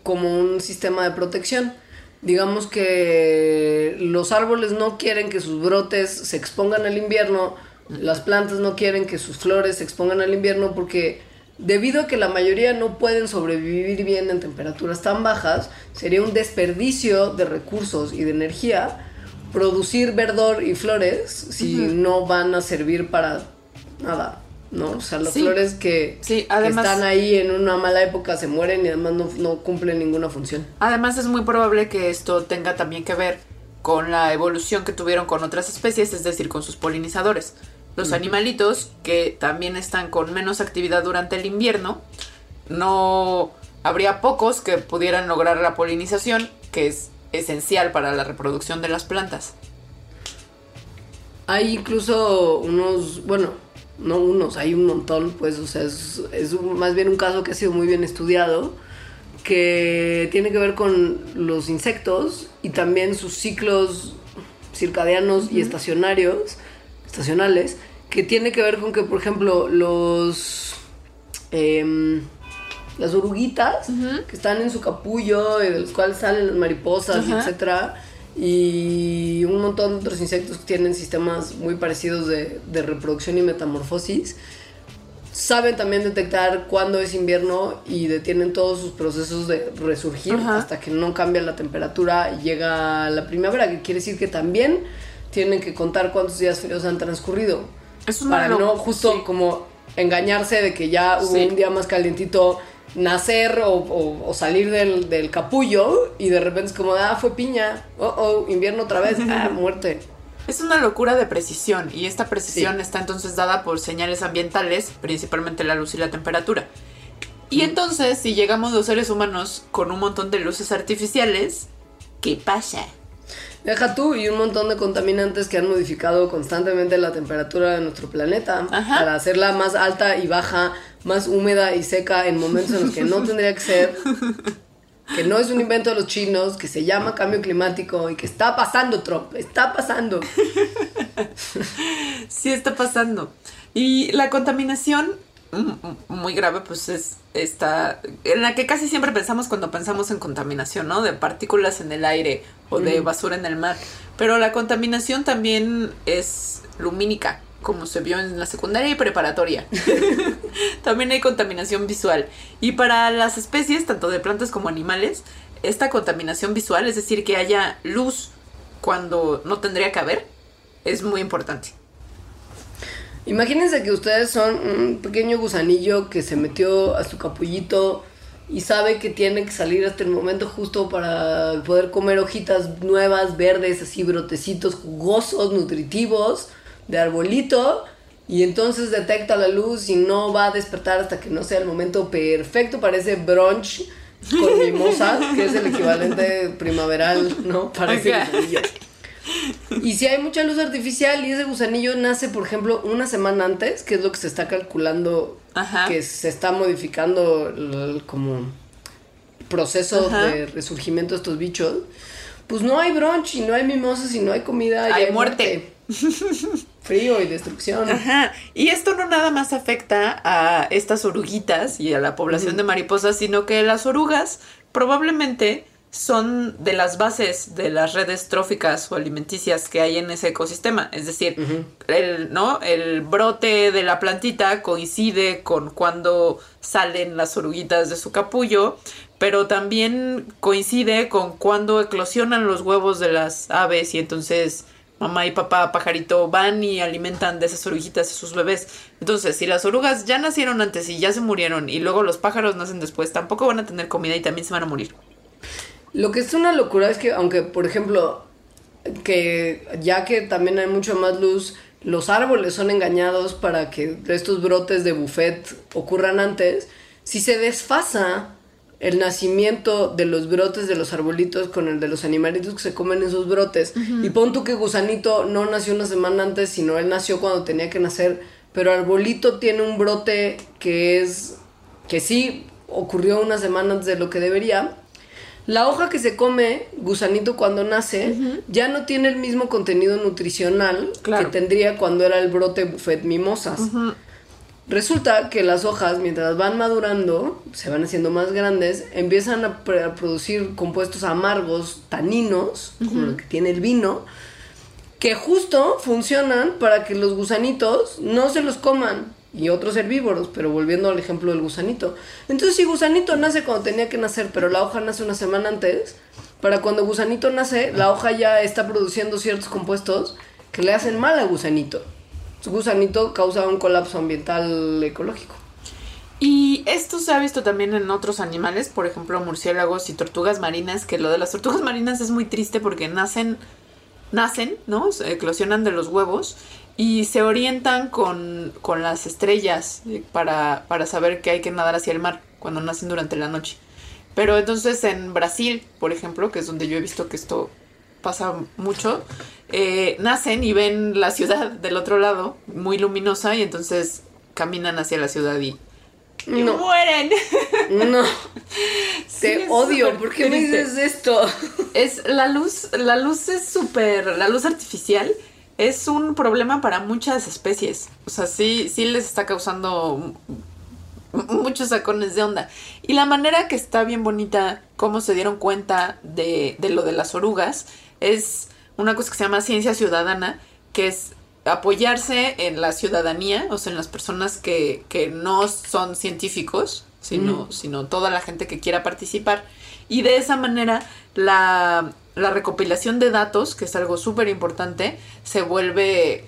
como un sistema de protección. Digamos que los árboles no quieren que sus brotes se expongan al invierno, las plantas no quieren que sus flores se expongan al invierno porque debido a que la mayoría no pueden sobrevivir bien en temperaturas tan bajas, sería un desperdicio de recursos y de energía producir verdor y flores si no van a servir para nada? ¿No? O sea, las Sí. flores que, Sí, que están ahí en una mala época se mueren y además no, no cumplen ninguna función. Además es muy probable que esto tenga también que ver con la evolución que tuvieron con otras especies, es decir, con sus polinizadores. Los animalitos que también están con menos actividad durante el invierno, no habría pocos que pudieran lograr la polinización, que es esencial para la reproducción de las plantas. Hay incluso unos, bueno, no unos, hay un montón, pues, o sea, es, es un- más bien un caso que ha sido muy bien estudiado, que tiene que ver con los insectos y también sus ciclos circadianos y estacionarios, estacionales, que tiene que ver con que, por ejemplo, los... em, las oruguitas que están en su capullo y de los cuales salen las mariposas, Ajá. etcétera, y un montón de otros insectos que tienen sistemas muy parecidos de, de reproducción y metamorfosis, saben también detectar cuándo es invierno y detienen todos sus procesos de resurgir Ajá. hasta que no cambia la temperatura y llega la primavera, que quiere decir que también tienen que contar cuántos días fríos han transcurrido. Es una para no justo sí. como engañarse de que ya hubo Sí. un día más calientito nacer o, o- o salir del, del capullo y de repente es como, ah, fue piña, oh, oh, invierno otra vez, ah, muerte. Es una locura de precisión y esta precisión Sí. está entonces dada por señales ambientales, principalmente la luz y la temperatura. Y entonces, si llegamos los seres humanos con un montón de luces artificiales, ¿qué pasa? Deja tú y un montón de contaminantes que han modificado constantemente la temperatura de nuestro planeta Ajá. para hacerla más alta y baja, más húmeda y seca en momentos en los que no tendría que ser. Que no es un invento de los chinos, que se llama cambio climático y que está pasando, Trump, está pasando. Sí está pasando. Y la contaminación muy grave, pues es esta, en la que casi siempre pensamos cuando pensamos en contaminación, ¿no? De partículas en el aire o de basura en el mar. Pero la contaminación también es lumínica, como se vio en la secundaria y preparatoria. también hay contaminación visual. Y para las especies, tanto de plantas como animales, esta contaminación visual, es decir, que haya luz cuando no tendría que haber, es muy importante. Imagínense que ustedes son un pequeño gusanillo que se metió a su capullito y sabe que tiene que salir hasta el momento justo para poder comer hojitas nuevas, verdes, así brotecitos jugosos, nutritivos, de arbolito. Y entonces detecta la luz y no va a despertar hasta que no sea el momento perfecto para ese brunch con mimosas, que es el equivalente primaveral, ¿no? Para ese Ajá. gusanillo. Y si hay mucha luz artificial y ese gusanillo nace, por ejemplo, una semana antes, que es lo que se está calculando, Ajá. que se está modificando el, como proceso Ajá. de resurgimiento de estos bichos, pues no hay brunch y no hay mimosas y no hay comida y Hay muerte. Frío y destrucción. Ajá. Y esto no nada más afecta a estas oruguitas y a la población de mariposas, sino que las orugas probablemente son de las bases de las redes tróficas o alimenticias que hay en ese ecosistema. Es decir, el, ¿no? el brote de la plantita coincide con cuando salen las oruguitas de su capullo, pero también coincide con cuando eclosionan los huevos de las aves y entonces mamá y papá pajarito van y alimentan de esas oruguitas a sus bebés. Entonces, si las orugas ya nacieron antes y ya se murieron y luego los pájaros nacen después, tampoco van a tener comida y también se van a morir. Lo que es una locura es que, aunque, por ejemplo, que ya que también hay mucho más luz, los árboles son engañados para que estos brotes de buffet ocurran antes, si se desfasa el nacimiento de los brotes de los arbolitos con el de los animalitos que se comen esos brotes. Y pon tú que gusanito no nació una semana antes, sino él nació cuando tenía que nacer, pero arbolito tiene un brote que es que sí ocurrió una semana antes de lo que debería. La hoja que se come gusanito cuando nace ya no tiene el mismo contenido nutricional Claro. que tendría cuando era el brote buffet mimosas. Resulta que las hojas, mientras van madurando, se van haciendo más grandes, empiezan a producir compuestos amargos, taninos, como lo que tiene el vino, que justo funcionan para que los gusanitos no se los coman y otros herbívoros, pero volviendo al ejemplo del gusanito. Entonces, si gusanito nace cuando tenía que nacer, pero la hoja nace una semana antes, para cuando gusanito nace, la hoja ya está produciendo ciertos compuestos que le hacen mal a gusanito. Su gusanito causa un colapso ambiental ecológico. Y esto se ha visto también en otros animales, por ejemplo, murciélagos y tortugas marinas, que lo de las tortugas marinas es muy triste porque nacen, nacen, ¿no? Se eclosionan de los huevos y se orientan con, con las estrellas eh, para, para saber que hay que nadar hacia el mar cuando nacen durante la noche. Pero entonces en Brasil, por ejemplo, que es donde yo he visto que esto pasa mucho, eh, nacen y ven la ciudad del otro lado, muy luminosa, y entonces caminan hacia la ciudad y, y No. mueren. No, Sí, te odio, ¿por qué me dices esto? Es la luz, la luz es súper, la luz artificial es un problema para muchas especies. O sea, sí, sí les está causando muchos sacones de onda. Y la manera que está bien bonita, cómo se dieron cuenta de, de lo de las orugas, es una cosa que se llama ciencia ciudadana, que es apoyarse en la ciudadanía, o sea, en las personas que, que no son científicos, sino, sino toda la gente que quiera participar. Y de esa manera la, la recopilación de datos, que es algo súper importante, se vuelve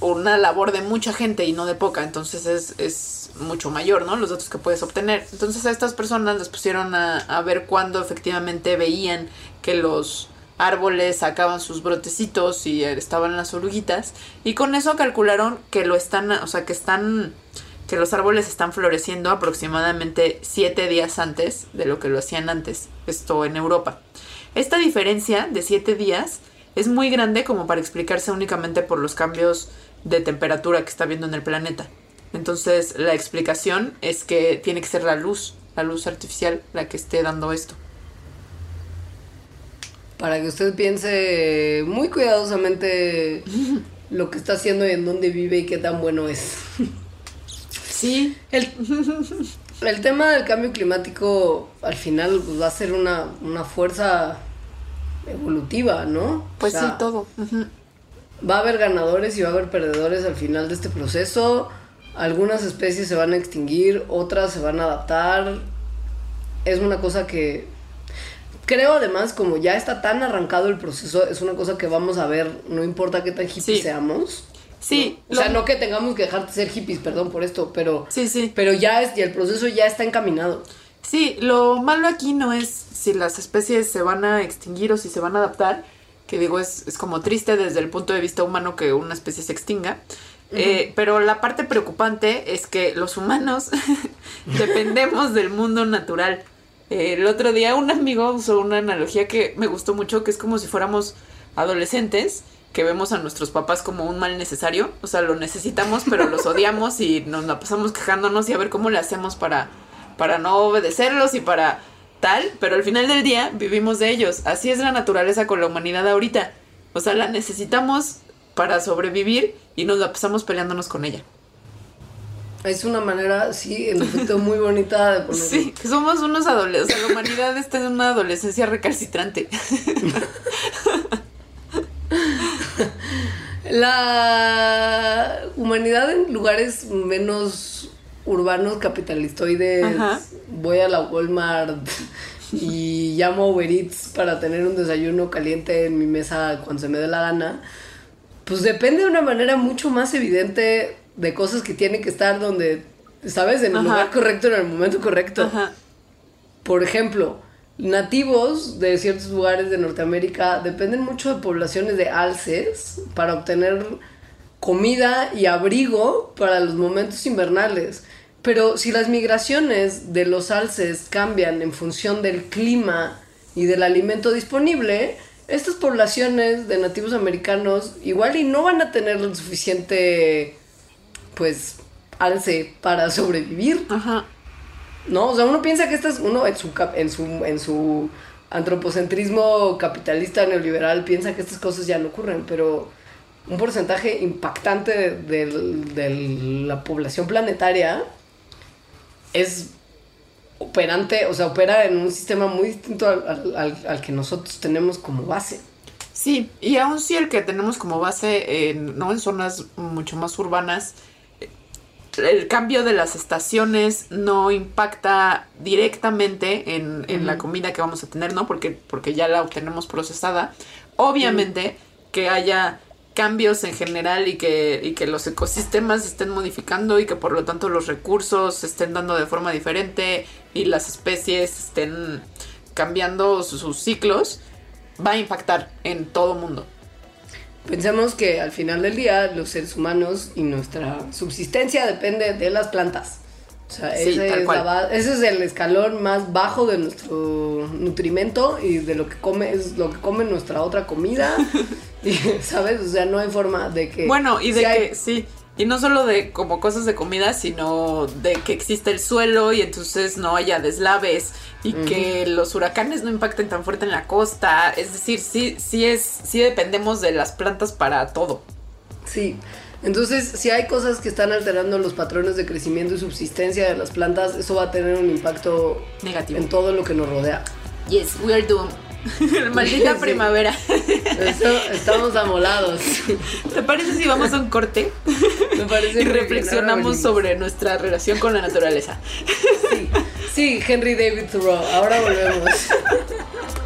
una labor de mucha gente y no de poca, entonces es, es mucho mayor, ¿no? Los datos que puedes obtener. Entonces a estas personas les pusieron a, a ver cuándo efectivamente veían que los árboles sacaban sus brotecitos y estaban las oruguitas y con eso calcularon que lo están, o sea, que están que los árboles están floreciendo aproximadamente siete días antes de lo que lo hacían antes, esto en Europa. Esta diferencia de siete días es muy grande como para explicarse únicamente por los cambios de temperatura que está habiendo en el planeta. Entonces la explicación es que tiene que ser la luz, la luz artificial, la que esté dando esto. Para que usted piense muy cuidadosamente lo que está haciendo y en dónde vive y qué tan bueno es. Sí, El, el tema del cambio climático al final pues, va a ser una, una fuerza evolutiva, ¿no? pues O sea, sí, todo. Va a haber ganadores y va a haber perdedores al final de este proceso. Algunas especies se van a extinguir, otras se van a adaptar. Es una cosa que creo además como ya está tan arrancado el proceso, es una cosa que vamos a ver, no importa qué tan hippies Sí. seamos. Sí, O sea, lo- no que tengamos que dejar de ser hippies, perdón por esto, pero Sí, sí. pero ya es y el proceso ya está encaminado. Sí, lo malo aquí no es si las especies se van a extinguir o si se van a adaptar, que digo, es, es como triste desde el punto de vista humano que una especie se extinga. Eh, pero la parte preocupante es que los humanos dependemos del mundo natural. Eh, el otro día un amigo usó una analogía que me gustó mucho, que es como si fuéramos adolescentes que vemos a nuestros papás como un mal necesario. O sea, lo necesitamos, pero los odiamos y nos la pasamos quejándonos y a ver cómo le hacemos para, para no obedecerlos y para tal. Pero al final del día vivimos de ellos. Así es la naturaleza con la humanidad ahorita. O sea, la necesitamos para sobrevivir y nos la pasamos peleándonos con ella. Es una manera, sí, en efecto, muy bonita de ponerlo. Sí, que somos unos adolescentes. O sea, la humanidad está en una adolescencia recalcitrante. La humanidad en lugares menos urbanos capitalistoides, Ajá. voy a la Walmart y llamo a Uber Eats para tener un desayuno caliente en mi mesa cuando se me dé la gana, pues depende de una manera mucho más evidente de cosas que tienen que estar donde, ¿sabes? En el Ajá. lugar correcto, en el momento correcto. Ajá. Por ejemplo, nativos de ciertos lugares de Norteamérica dependen mucho de poblaciones de alces para obtener comida y abrigo para los momentos invernales. Pero si las migraciones de los alces cambian en función del clima y del alimento disponible, estas poblaciones de nativos americanos igual y no van a tener lo suficiente, pues, alce para sobrevivir. Ajá. No, o sea, uno piensa que esto es uno en su en su en su antropocentrismo capitalista neoliberal piensa que estas cosas ya no ocurren, pero un porcentaje impactante de, la población planetaria es operante, o sea, opera en un sistema muy distinto al, al- al- al que nosotros tenemos como base. Sí, y aún si el que tenemos como base en, no en zonas mucho más urbanas, el cambio de las estaciones no impacta directamente en, en la comida que vamos a tener, ¿no? Porque, porque ya la obtenemos procesada. Obviamente que haya cambios en general y que, y que los ecosistemas estén modificando y que por lo tanto los recursos se estén dando de forma diferente y las especies estén cambiando sus, sus ciclos, va a impactar en todo mundo. Pensemos que al final del día los seres humanos y nuestra subsistencia depende de las plantas. O sea, Sí, ese, es la ese es el escalón más bajo de nuestro nutrimento y de lo que come es lo que come nuestra otra comida. y, ¿Sabes? O sea, no hay forma de que Bueno, y de si que hay- sí, y no solo de como cosas de comida, sino de que existe el suelo y entonces no haya deslaves y que los huracanes no impacten tan fuerte en la costa. Es decir, sí, sí es, sí dependemos de las plantas para todo. Sí. Entonces, si hay cosas que están alterando los patrones de crecimiento y subsistencia de las plantas, eso va a tener un impacto Negativo. en todo lo que nos rodea. Yes, we are doomed. Maldita Sí. primavera. Estamos amolados. ¿Te parece si vamos a un corte Me parece y reflexionamos sobre nuestra relación con la naturaleza? Sí, sí, Henry David Thoreau. Ahora volvemos.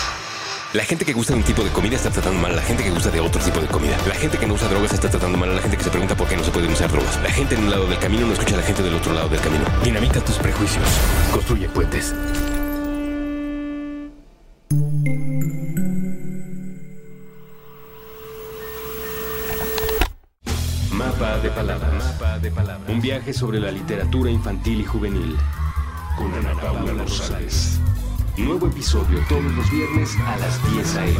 La gente que gusta de un tipo de comida está tratando mal a la gente que gusta de otro tipo de comida. La gente que no usa drogas está tratando mal a la gente que se pregunta por qué no se pueden usar drogas. La gente en un lado del camino no escucha a la gente del otro lado del camino. Dinamita tus prejuicios. Construye puentes. Mapa de palabras. Un viaje sobre la literatura infantil y juvenil. Con Ana Paula Rosales. Nuevo episodio todos los viernes a las 10 a.m.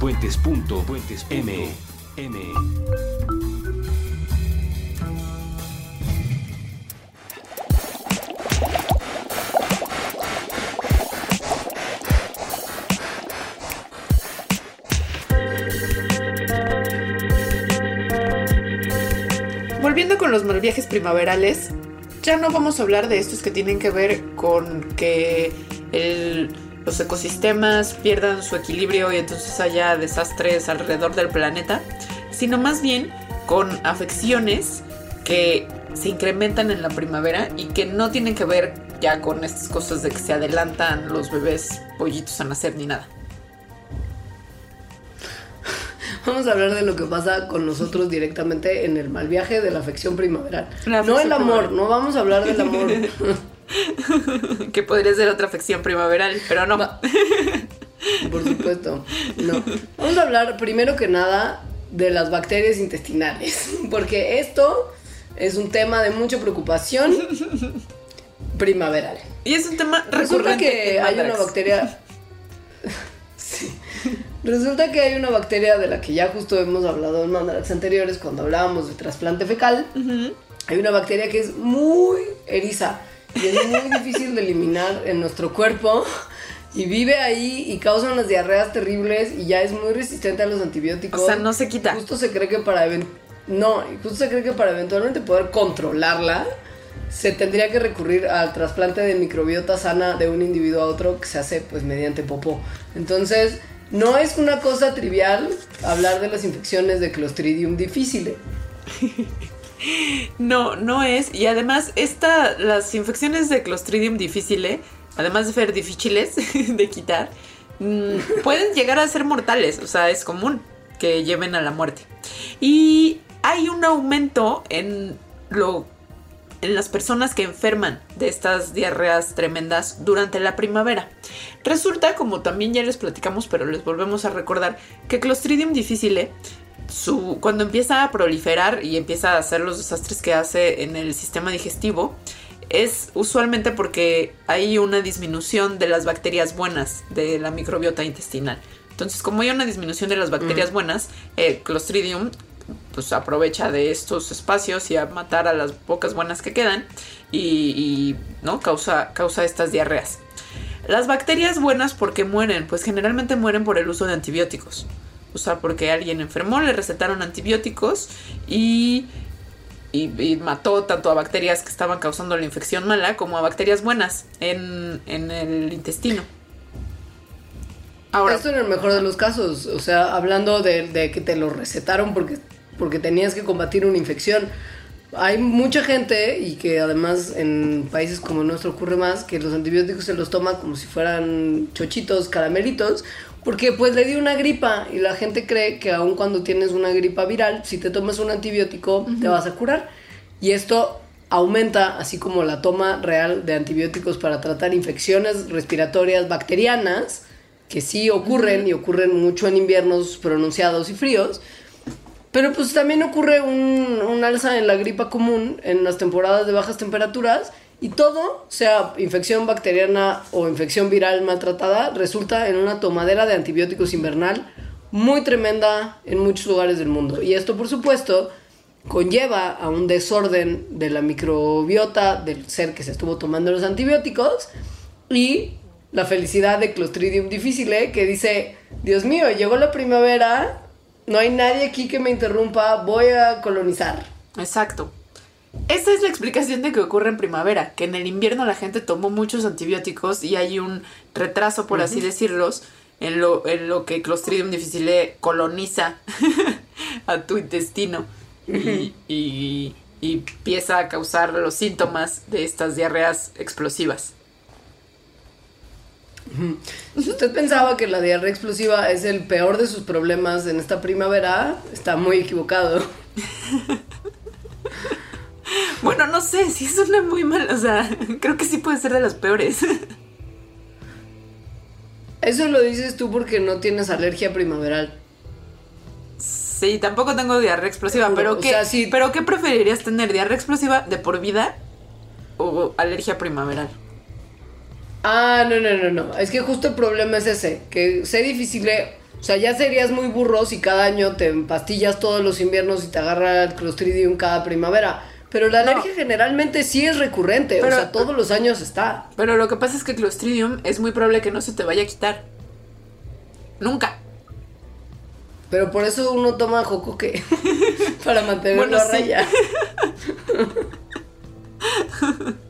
Puentes.me. M. Volviendo con los mal viajes primaverales, ya no vamos a hablar de estos que tienen que ver con que el- los ecosistemas pierdan su equilibrio y entonces haya desastres alrededor del planeta, sino más bien con afecciones que se incrementan en la primavera y que no tienen que ver ya con estas cosas de que se adelantan los bebés pollitos a nacer ni nada. Vamos a hablar de lo que pasa con nosotros directamente en el mal viaje de la afección primaveral. La no el amor, primaveral. no vamos a hablar del amor. que podría ser otra afección primaveral, pero no. Va. Por supuesto. No. Vamos a hablar primero que nada de las bacterias intestinales. Porque esto es un tema de mucha preocupación primaveral. Y es un tema Resulta que hay una bacteria. Sí. Resulta que hay una bacteria de la que ya justo hemos hablado en mandarax anteriores cuando hablábamos de trasplante fecal. Hay una bacteria que es muy eriza y es muy difícil de eliminar en nuestro cuerpo. Y vive ahí y causa unas diarreas terribles y ya es muy resistente a los antibióticos. O sea, no se quita. Justo se cree que para no, justo se cree que para eventualmente poder controlarla se tendría que recurrir al trasplante de microbiota sana de un individuo a otro que se hace pues mediante popó. Entonces, no es una cosa trivial hablar de las infecciones de Clostridium difficile. No, no es. Y además, esta, las infecciones de Clostridium difficile, además de ser difíciles de quitar, mm, pueden llegar a ser mortales. O sea, es común que lleven a la muerte. Y hay un aumento en lo las personas que enferman de estas diarreas tremendas durante la primavera. Resulta, como también ya les platicamos, pero les volvemos a recordar, que Clostridium difficile, su, cuando empieza a proliferar y empieza a hacer los desastres que hace en el sistema digestivo, es usualmente porque hay una disminución de las bacterias buenas de la microbiota intestinal. Entonces, como hay una disminución de las bacterias buenas, el Clostridium pues aprovecha de estos espacios y a matar a las pocas buenas que quedan y, y, no causa, causa estas diarreas. Las bacterias buenas, ¿por qué mueren? Pues generalmente mueren por el uso de antibióticos. O sea, porque alguien enfermó, le recetaron antibióticos y, y, mató tanto a bacterias que estaban causando la infección mala como a bacterias buenas en, en el intestino. Ahora, Esto en el mejor de los casos, o sea, hablando de que te lo recetaron porque, porque tenías que combatir una infección. Hay mucha gente y que además en países como el nuestro ocurre más que los antibióticos se los toma como si fueran chochitos, caramelitos, porque pues le dio una gripa y la gente cree que aun cuando tienes una gripa viral, si te tomas un antibiótico te vas a curar. Y esto aumenta, así como la toma real de antibióticos para tratar infecciones respiratorias bacterianas, que sí ocurren y ocurren mucho en inviernos pronunciados y fríos, pero pues también ocurre un, alza en la gripa común en las temporadas de bajas temperaturas y todo, sea infección bacteriana o infección viral maltratada, resulta en una tomadera de antibióticos invernal muy tremenda en muchos lugares del mundo. Y esto, por supuesto, conlleva a un desorden de la microbiota del ser que se estuvo tomando los antibióticos y la felicidad de Clostridium difficile que dice, Dios mío, llegó la primavera, no hay nadie aquí que me interrumpa, voy a colonizar. Exacto. Esa es la explicación de que ocurre en primavera, que en el invierno la gente tomó muchos antibióticos y hay un retraso, por así decirlos, en lo, en lo que Clostridium difficile coloniza a tu intestino y, y, y empieza a causar los síntomas de estas diarreas explosivas. Si usted pensaba que la diarrea explosiva es el peor de sus problemas en esta primavera, está muy equivocado. bueno, no sé, si es una muy mal, o sea, creo que sí puede ser de las peores. Eso lo dices tú porque no tienes alergia primaveral. Sí, tampoco tengo diarrea explosiva, pero ¿qué, pero ¿qué preferirías tener? ¿Diarrea explosiva de por vida o alergia primaveral? Ah, no, no, no, no. Es que justo el problema es ese, que sé difícil. O sea, ya serías muy burro si cada año te pastillas todos los inviernos y te agarra el Clostridium cada primavera. Pero la alergia generalmente sí es recurrente, o sea, todos los años está. Pero lo que pasa es que Clostridium es muy probable que no se te vaya a quitar. Nunca. Pero por eso uno toma jocoque para mantenerlo a raya.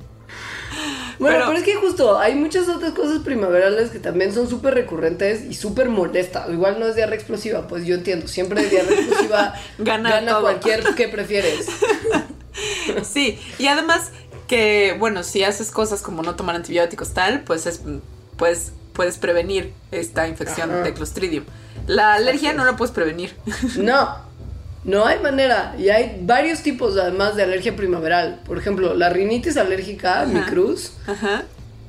Bueno, pero, es que justo hay muchas otras cosas primaverales que también son súper recurrentes y súper molestas. Igual no es diarrea explosiva, pues yo entiendo. Siempre diarrea explosiva gana, cualquier que prefieres. sí, y además que, bueno, si haces cosas como no tomar antibióticos tal, pues es, pues puedes prevenir esta infección de Clostridium. La alergia no la puedes prevenir. No, no hay manera. Y hay varios tipos además de alergia primaveral. Por ejemplo, la rinitis alérgica, mi cruz,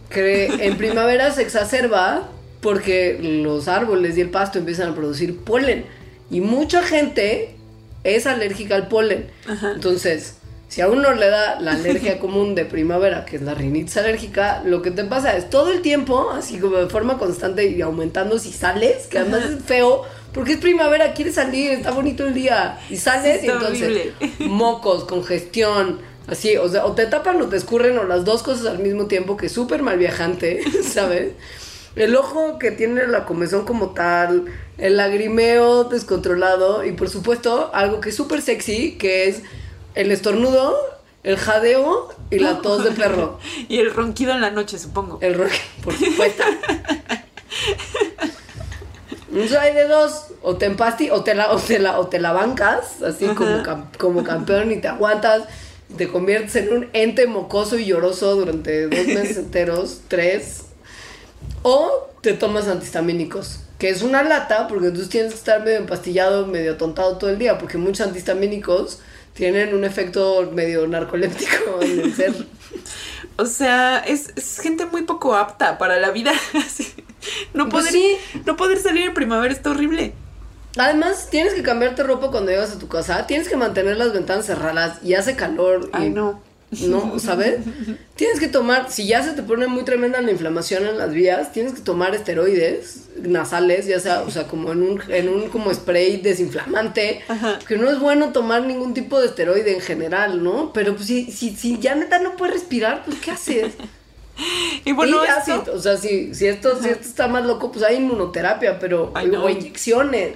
que en primavera se exacerba porque los árboles y el pasto empiezan a producir polen. Y mucha gente es alérgica al polen. Entonces, si a uno le da la alergia común de primavera, que es la rinitis alérgica, lo que te pasa es todo el tiempo, así como de forma constante y aumentando si sales, que además es feo porque es primavera, quieres salir, está bonito el día. Y sales y entonces mocos, congestión, así, o sea, o te tapan o te escurren o las dos cosas al mismo tiempo, que es súper mal viajante, ¿sabes? El ojo que tiene la comezón como tal, el lagrimeo descontrolado y por supuesto algo que es súper sexy, que es el estornudo, el jadeo y la tos de perro. y el ronquido en la noche, supongo. El ronquido, por supuesto. Entonces hay de dos, o te empasti, o te la, o te la, o te la bancas, así como, como campeón y te aguantas, y te conviertes en un ente mocoso y lloroso durante dos meses enteros, tres, o te tomas antihistamínicos, que es una lata, porque tú tienes que estar medio empastillado, medio tontado todo el día, porque muchos antihistamínicos tienen un efecto medio narcoléptico en el ser. O sea, es, es gente muy poco apta para la vida. No pues poder, no poder salir en primavera está horrible. Además, tienes que cambiarte ropa cuando llegas a tu casa. Tienes que mantener las ventanas cerradas y hace calor. Ay, no. ¿No? ¿Sabes? Tienes que tomar, si ya se te pone muy tremenda la inflamación en las vías, tienes que tomar esteroides nasales, ya sea, o sea, como en un, en un como spray desinflamante, Ajá. que no es bueno tomar ningún tipo de esteroide en general, ¿no? Pero pues si, si, si ya neta no puedes respirar, pues ¿qué haces? Y bueno, Y esto- si- o sea, si, si, esto, si esto está más loco, pues hay inmunoterapia, pero, Ay, no. o inyecciones.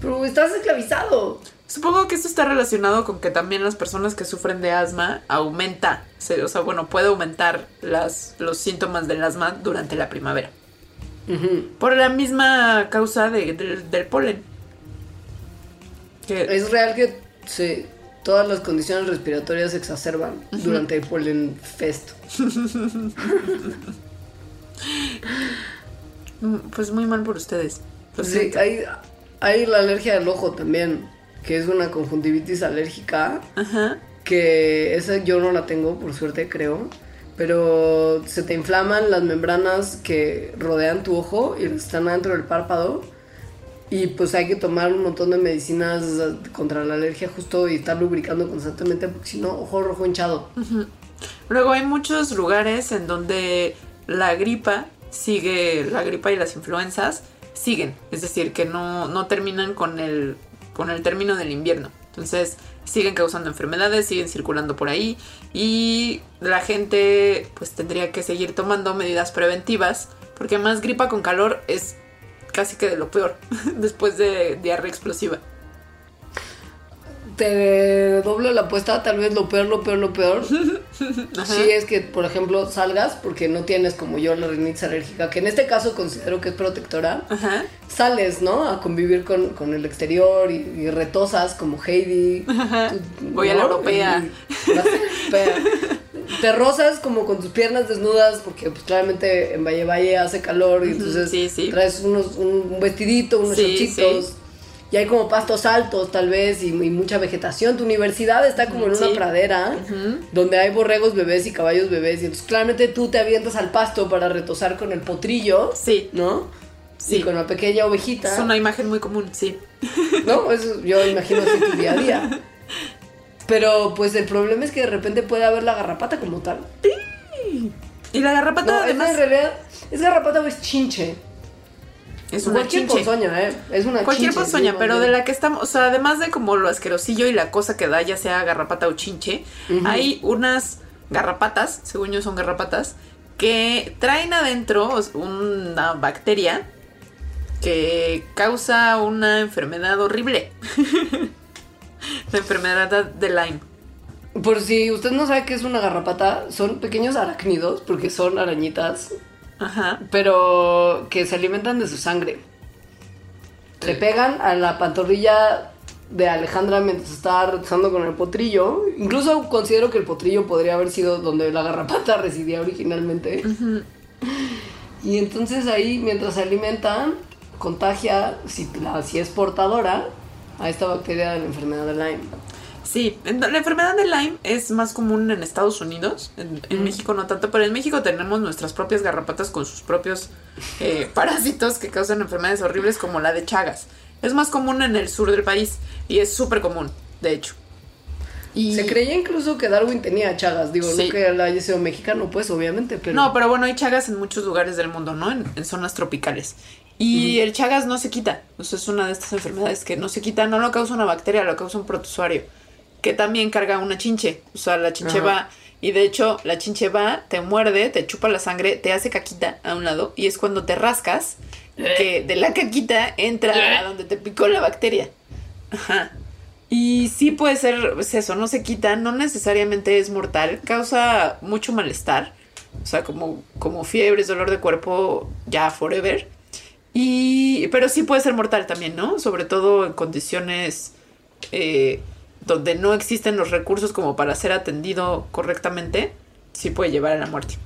Pero estás esclavizado. Supongo que esto está relacionado con que también las personas que sufren de asma aumenta, o sea, bueno, puede aumentar las, los síntomas del asma durante la primavera. Por la misma causa de- del- del polen. Que- Es real que se, todas las condiciones respiratorias se exacerban durante el Polen Fest. mm, pues muy mal por ustedes. Sí, hay, hay la alergia del ojo también, que es una conjuntivitis alérgica, Ajá. que esa yo no la tengo, por suerte creo, pero se te inflaman las membranas que rodean tu ojo y están adentro del párpado. Y pues hay que tomar un montón de medicinas contra la alergia justo y estar lubricando constantemente porque si no, ojo rojo hinchado. Luego hay muchos lugares en donde la gripa sigue, la gripa y las influencias siguen, es decir, que no, no terminan con el, con el término del invierno. Entonces siguen causando enfermedades, siguen circulando por ahí y la gente pues tendría que seguir tomando medidas preventivas porque más gripa con calor es casi que de lo peor después de diarrea explosiva. Te doblo la apuesta, tal vez lo peor, lo peor, lo peor. Sí es que, por ejemplo, salgas porque no tienes como yo la rinitis alérgica, que en este caso considero que es protectora. Ajá. Sales, ¿no? A convivir con, con el exterior y, y retosas como Heidi. Voy a la europea. Y- vas a la europea. Te rozas como con tus piernas desnudas porque pues claramente en Valle Valle hace calor y entonces sí, sí. traes unos, un, un vestidito, unos Sí, shortcitos. Sí. Y hay como pastos altos tal vez y, y mucha vegetación. Tu universidad está como en una Sí. pradera donde hay borregos bebés y caballos bebés. Y entonces claramente tú te avientas al pasto para retosar con el potrillo. Sí. ¿No? Sí. Y con la pequeña ovejita. Es una imagen muy común, sí. ¿No? Eso yo imagino así tu día a día. Pero pues el problema es que de repente puede haber la garrapata como tal. Y la garrapata No, es además en realidad, ¿es garrapata o es chinche? Es una Cualquier chinche. ponzoña, ¿eh? Es una Cualquier chinche, ponzoña, sí, pero de la que estamos, o sea, además de como lo asquerosillo y la cosa que da, ya sea garrapata o chinche, hay unas garrapatas, según yo son garrapatas, que traen adentro una bacteria que causa una enfermedad horrible. la enfermedad de Lyme. Por si usted no sabe qué es una garrapata, son pequeños arácnidos, porque son arañitas, Ajá. pero que se alimentan de su sangre. Le pegan a la pantorrilla de Alejandra mientras estaba retosando con el potrillo. Incluso considero que el potrillo podría haber sido donde la garrapata residía originalmente. Y entonces ahí, mientras se alimentan, contagia, si, la- si es portadora, a esta bacteria de la enfermedad de Lyme. Sí, la enfermedad de Lyme es más común en Estados Unidos, en, en México no tanto, pero en México tenemos nuestras propias garrapatas con sus propios eh, parásitos que causan enfermedades horribles como la de Chagas. Es más común en el sur del país y es súper común, de hecho. Y Se creía incluso que Darwin tenía chagas. Digo, Sí. no que él haya sido mexicano, pues, obviamente, pero... No, pero bueno, hay Chagas en muchos lugares del mundo, ¿no? En, en zonas tropicales. Y el Chagas no se quita. O sea, es una de estas enfermedades que no se quita, no lo causa una bacteria, lo causa un protozoario. Que también carga una chinche. O sea, la chinche Ajá. va. Y de hecho, la chinche va, te muerde, te chupa la sangre, te hace caquita a un lado. Y es cuando te rascas que de la caquita entra a donde te picó la bacteria. Ajá. Y sí puede ser pues eso, no se quita, no necesariamente es mortal, causa mucho malestar, o sea, como, como fiebres, dolor de cuerpo, ya forever. Y, pero sí puede ser mortal también, ¿no? Sobre todo en condiciones eh, donde no existen los recursos como para ser atendido correctamente, sí puede llevar a la muerte.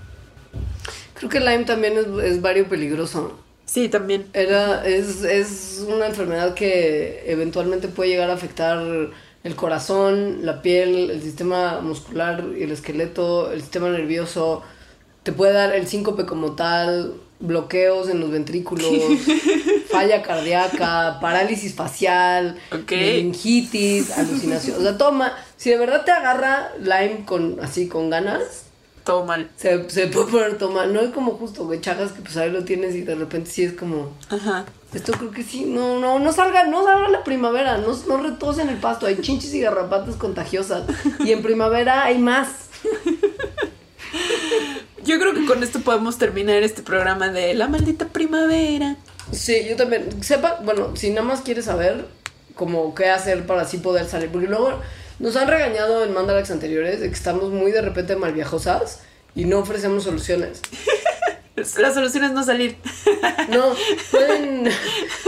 Creo que Lyme también es, es vario peligroso. Sí, también. Era, es, es una enfermedad que eventualmente puede llegar a afectar el corazón, la piel, el sistema muscular y el esqueleto, el sistema nervioso. Te puede dar el síncope como tal. Bloqueos en los ventrículos, falla cardíaca, parálisis facial, meningitis, alucinación. O sea, toma, si de verdad te agarra Lyme con así con ganas, Todo mal. se, se puede poner toma. No es como justo, güey, chagas que pues ahí lo tienes y de repente sí es como. Ajá. Esto creo que sí, no, no, no salga, no salga la primavera, no, no retosen el pasto, hay chinches y garrapatas contagiosas. Y en primavera hay más. Yo creo que con esto podemos terminar este programa de La maldita primavera. Sí, yo también. Sepa, bueno, si nada más quieres saber como qué hacer para así poder salir, porque luego nos han regañado en Mandalax anteriores de que estamos muy de repente malviajosas y no ofrecemos soluciones. La solución es no salir. No, pueden,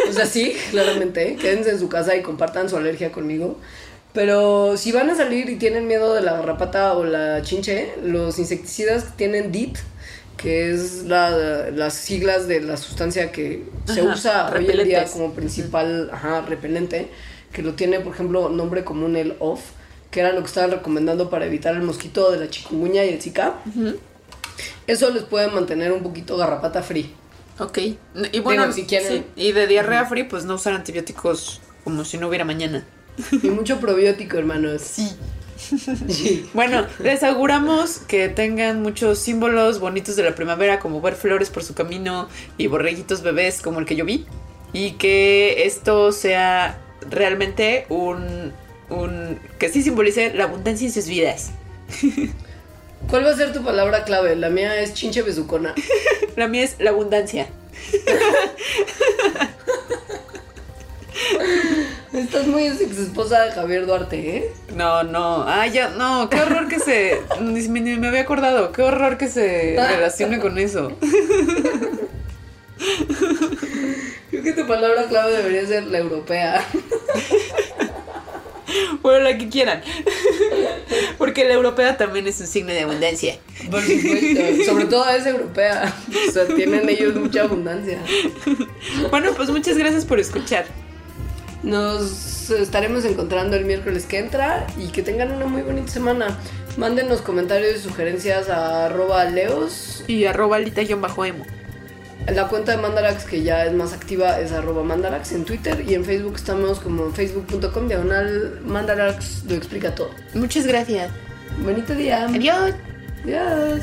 o sea, sí, claramente, ¿eh? quédense en su casa y compartan su alergia conmigo. Pero si van a salir y tienen miedo de la garrapata o la chinche, los insecticidas tienen DIT, que es la- las siglas de la sustancia que se Ajá, usa hoy en día como principal ajá, repelente, que lo tiene, por ejemplo, nombre común el OFF, que era lo que estaban recomendando para evitar el mosquito de la chikungunya y el Zika. Eso les puede mantener un poquito garrapata free. Ok. Y bueno, Digo, si quieren. sí. Y de diarrea free, pues no usar antibióticos como si no hubiera mañana. Y mucho probiótico, hermanos. Sí. Sí. Bueno, les auguramos que tengan muchos símbolos bonitos de la primavera, como ver flores por su camino y borreguitos bebés como el que yo vi. Y que esto sea realmente un. un que sí simbolice la abundancia en sus vidas. ¿Cuál va a ser tu palabra clave? La mía es chinche besucona. La mía es la abundancia. Estás muy ex esposa de Javier Duarte, ¿eh? No, no. Ah, ya, no. Qué horror que se. Ni, me- ni me había acordado. Qué horror que se relacione con eso. Creo que tu palabra clave debería ser la europea. Bueno, la que quieran. Porque la europea también es un signo de abundancia. Por supuesto. Sobre todo es europea. O sea, tienen ellos mucha abundancia. Bueno, pues muchas gracias por escuchar. Nos estaremos encontrando el miércoles que entra y que tengan una muy bonita semana. Mándenos comentarios y sugerencias a arroba leos. Y arroba alita-emo. La cuenta de Mandarax que ya es más activa es arroba Mandarax en Twitter y en Facebook estamos como facebook.com diagonal Mandarax lo explica todo. Muchas gracias. Bonito día. Adiós. Adiós.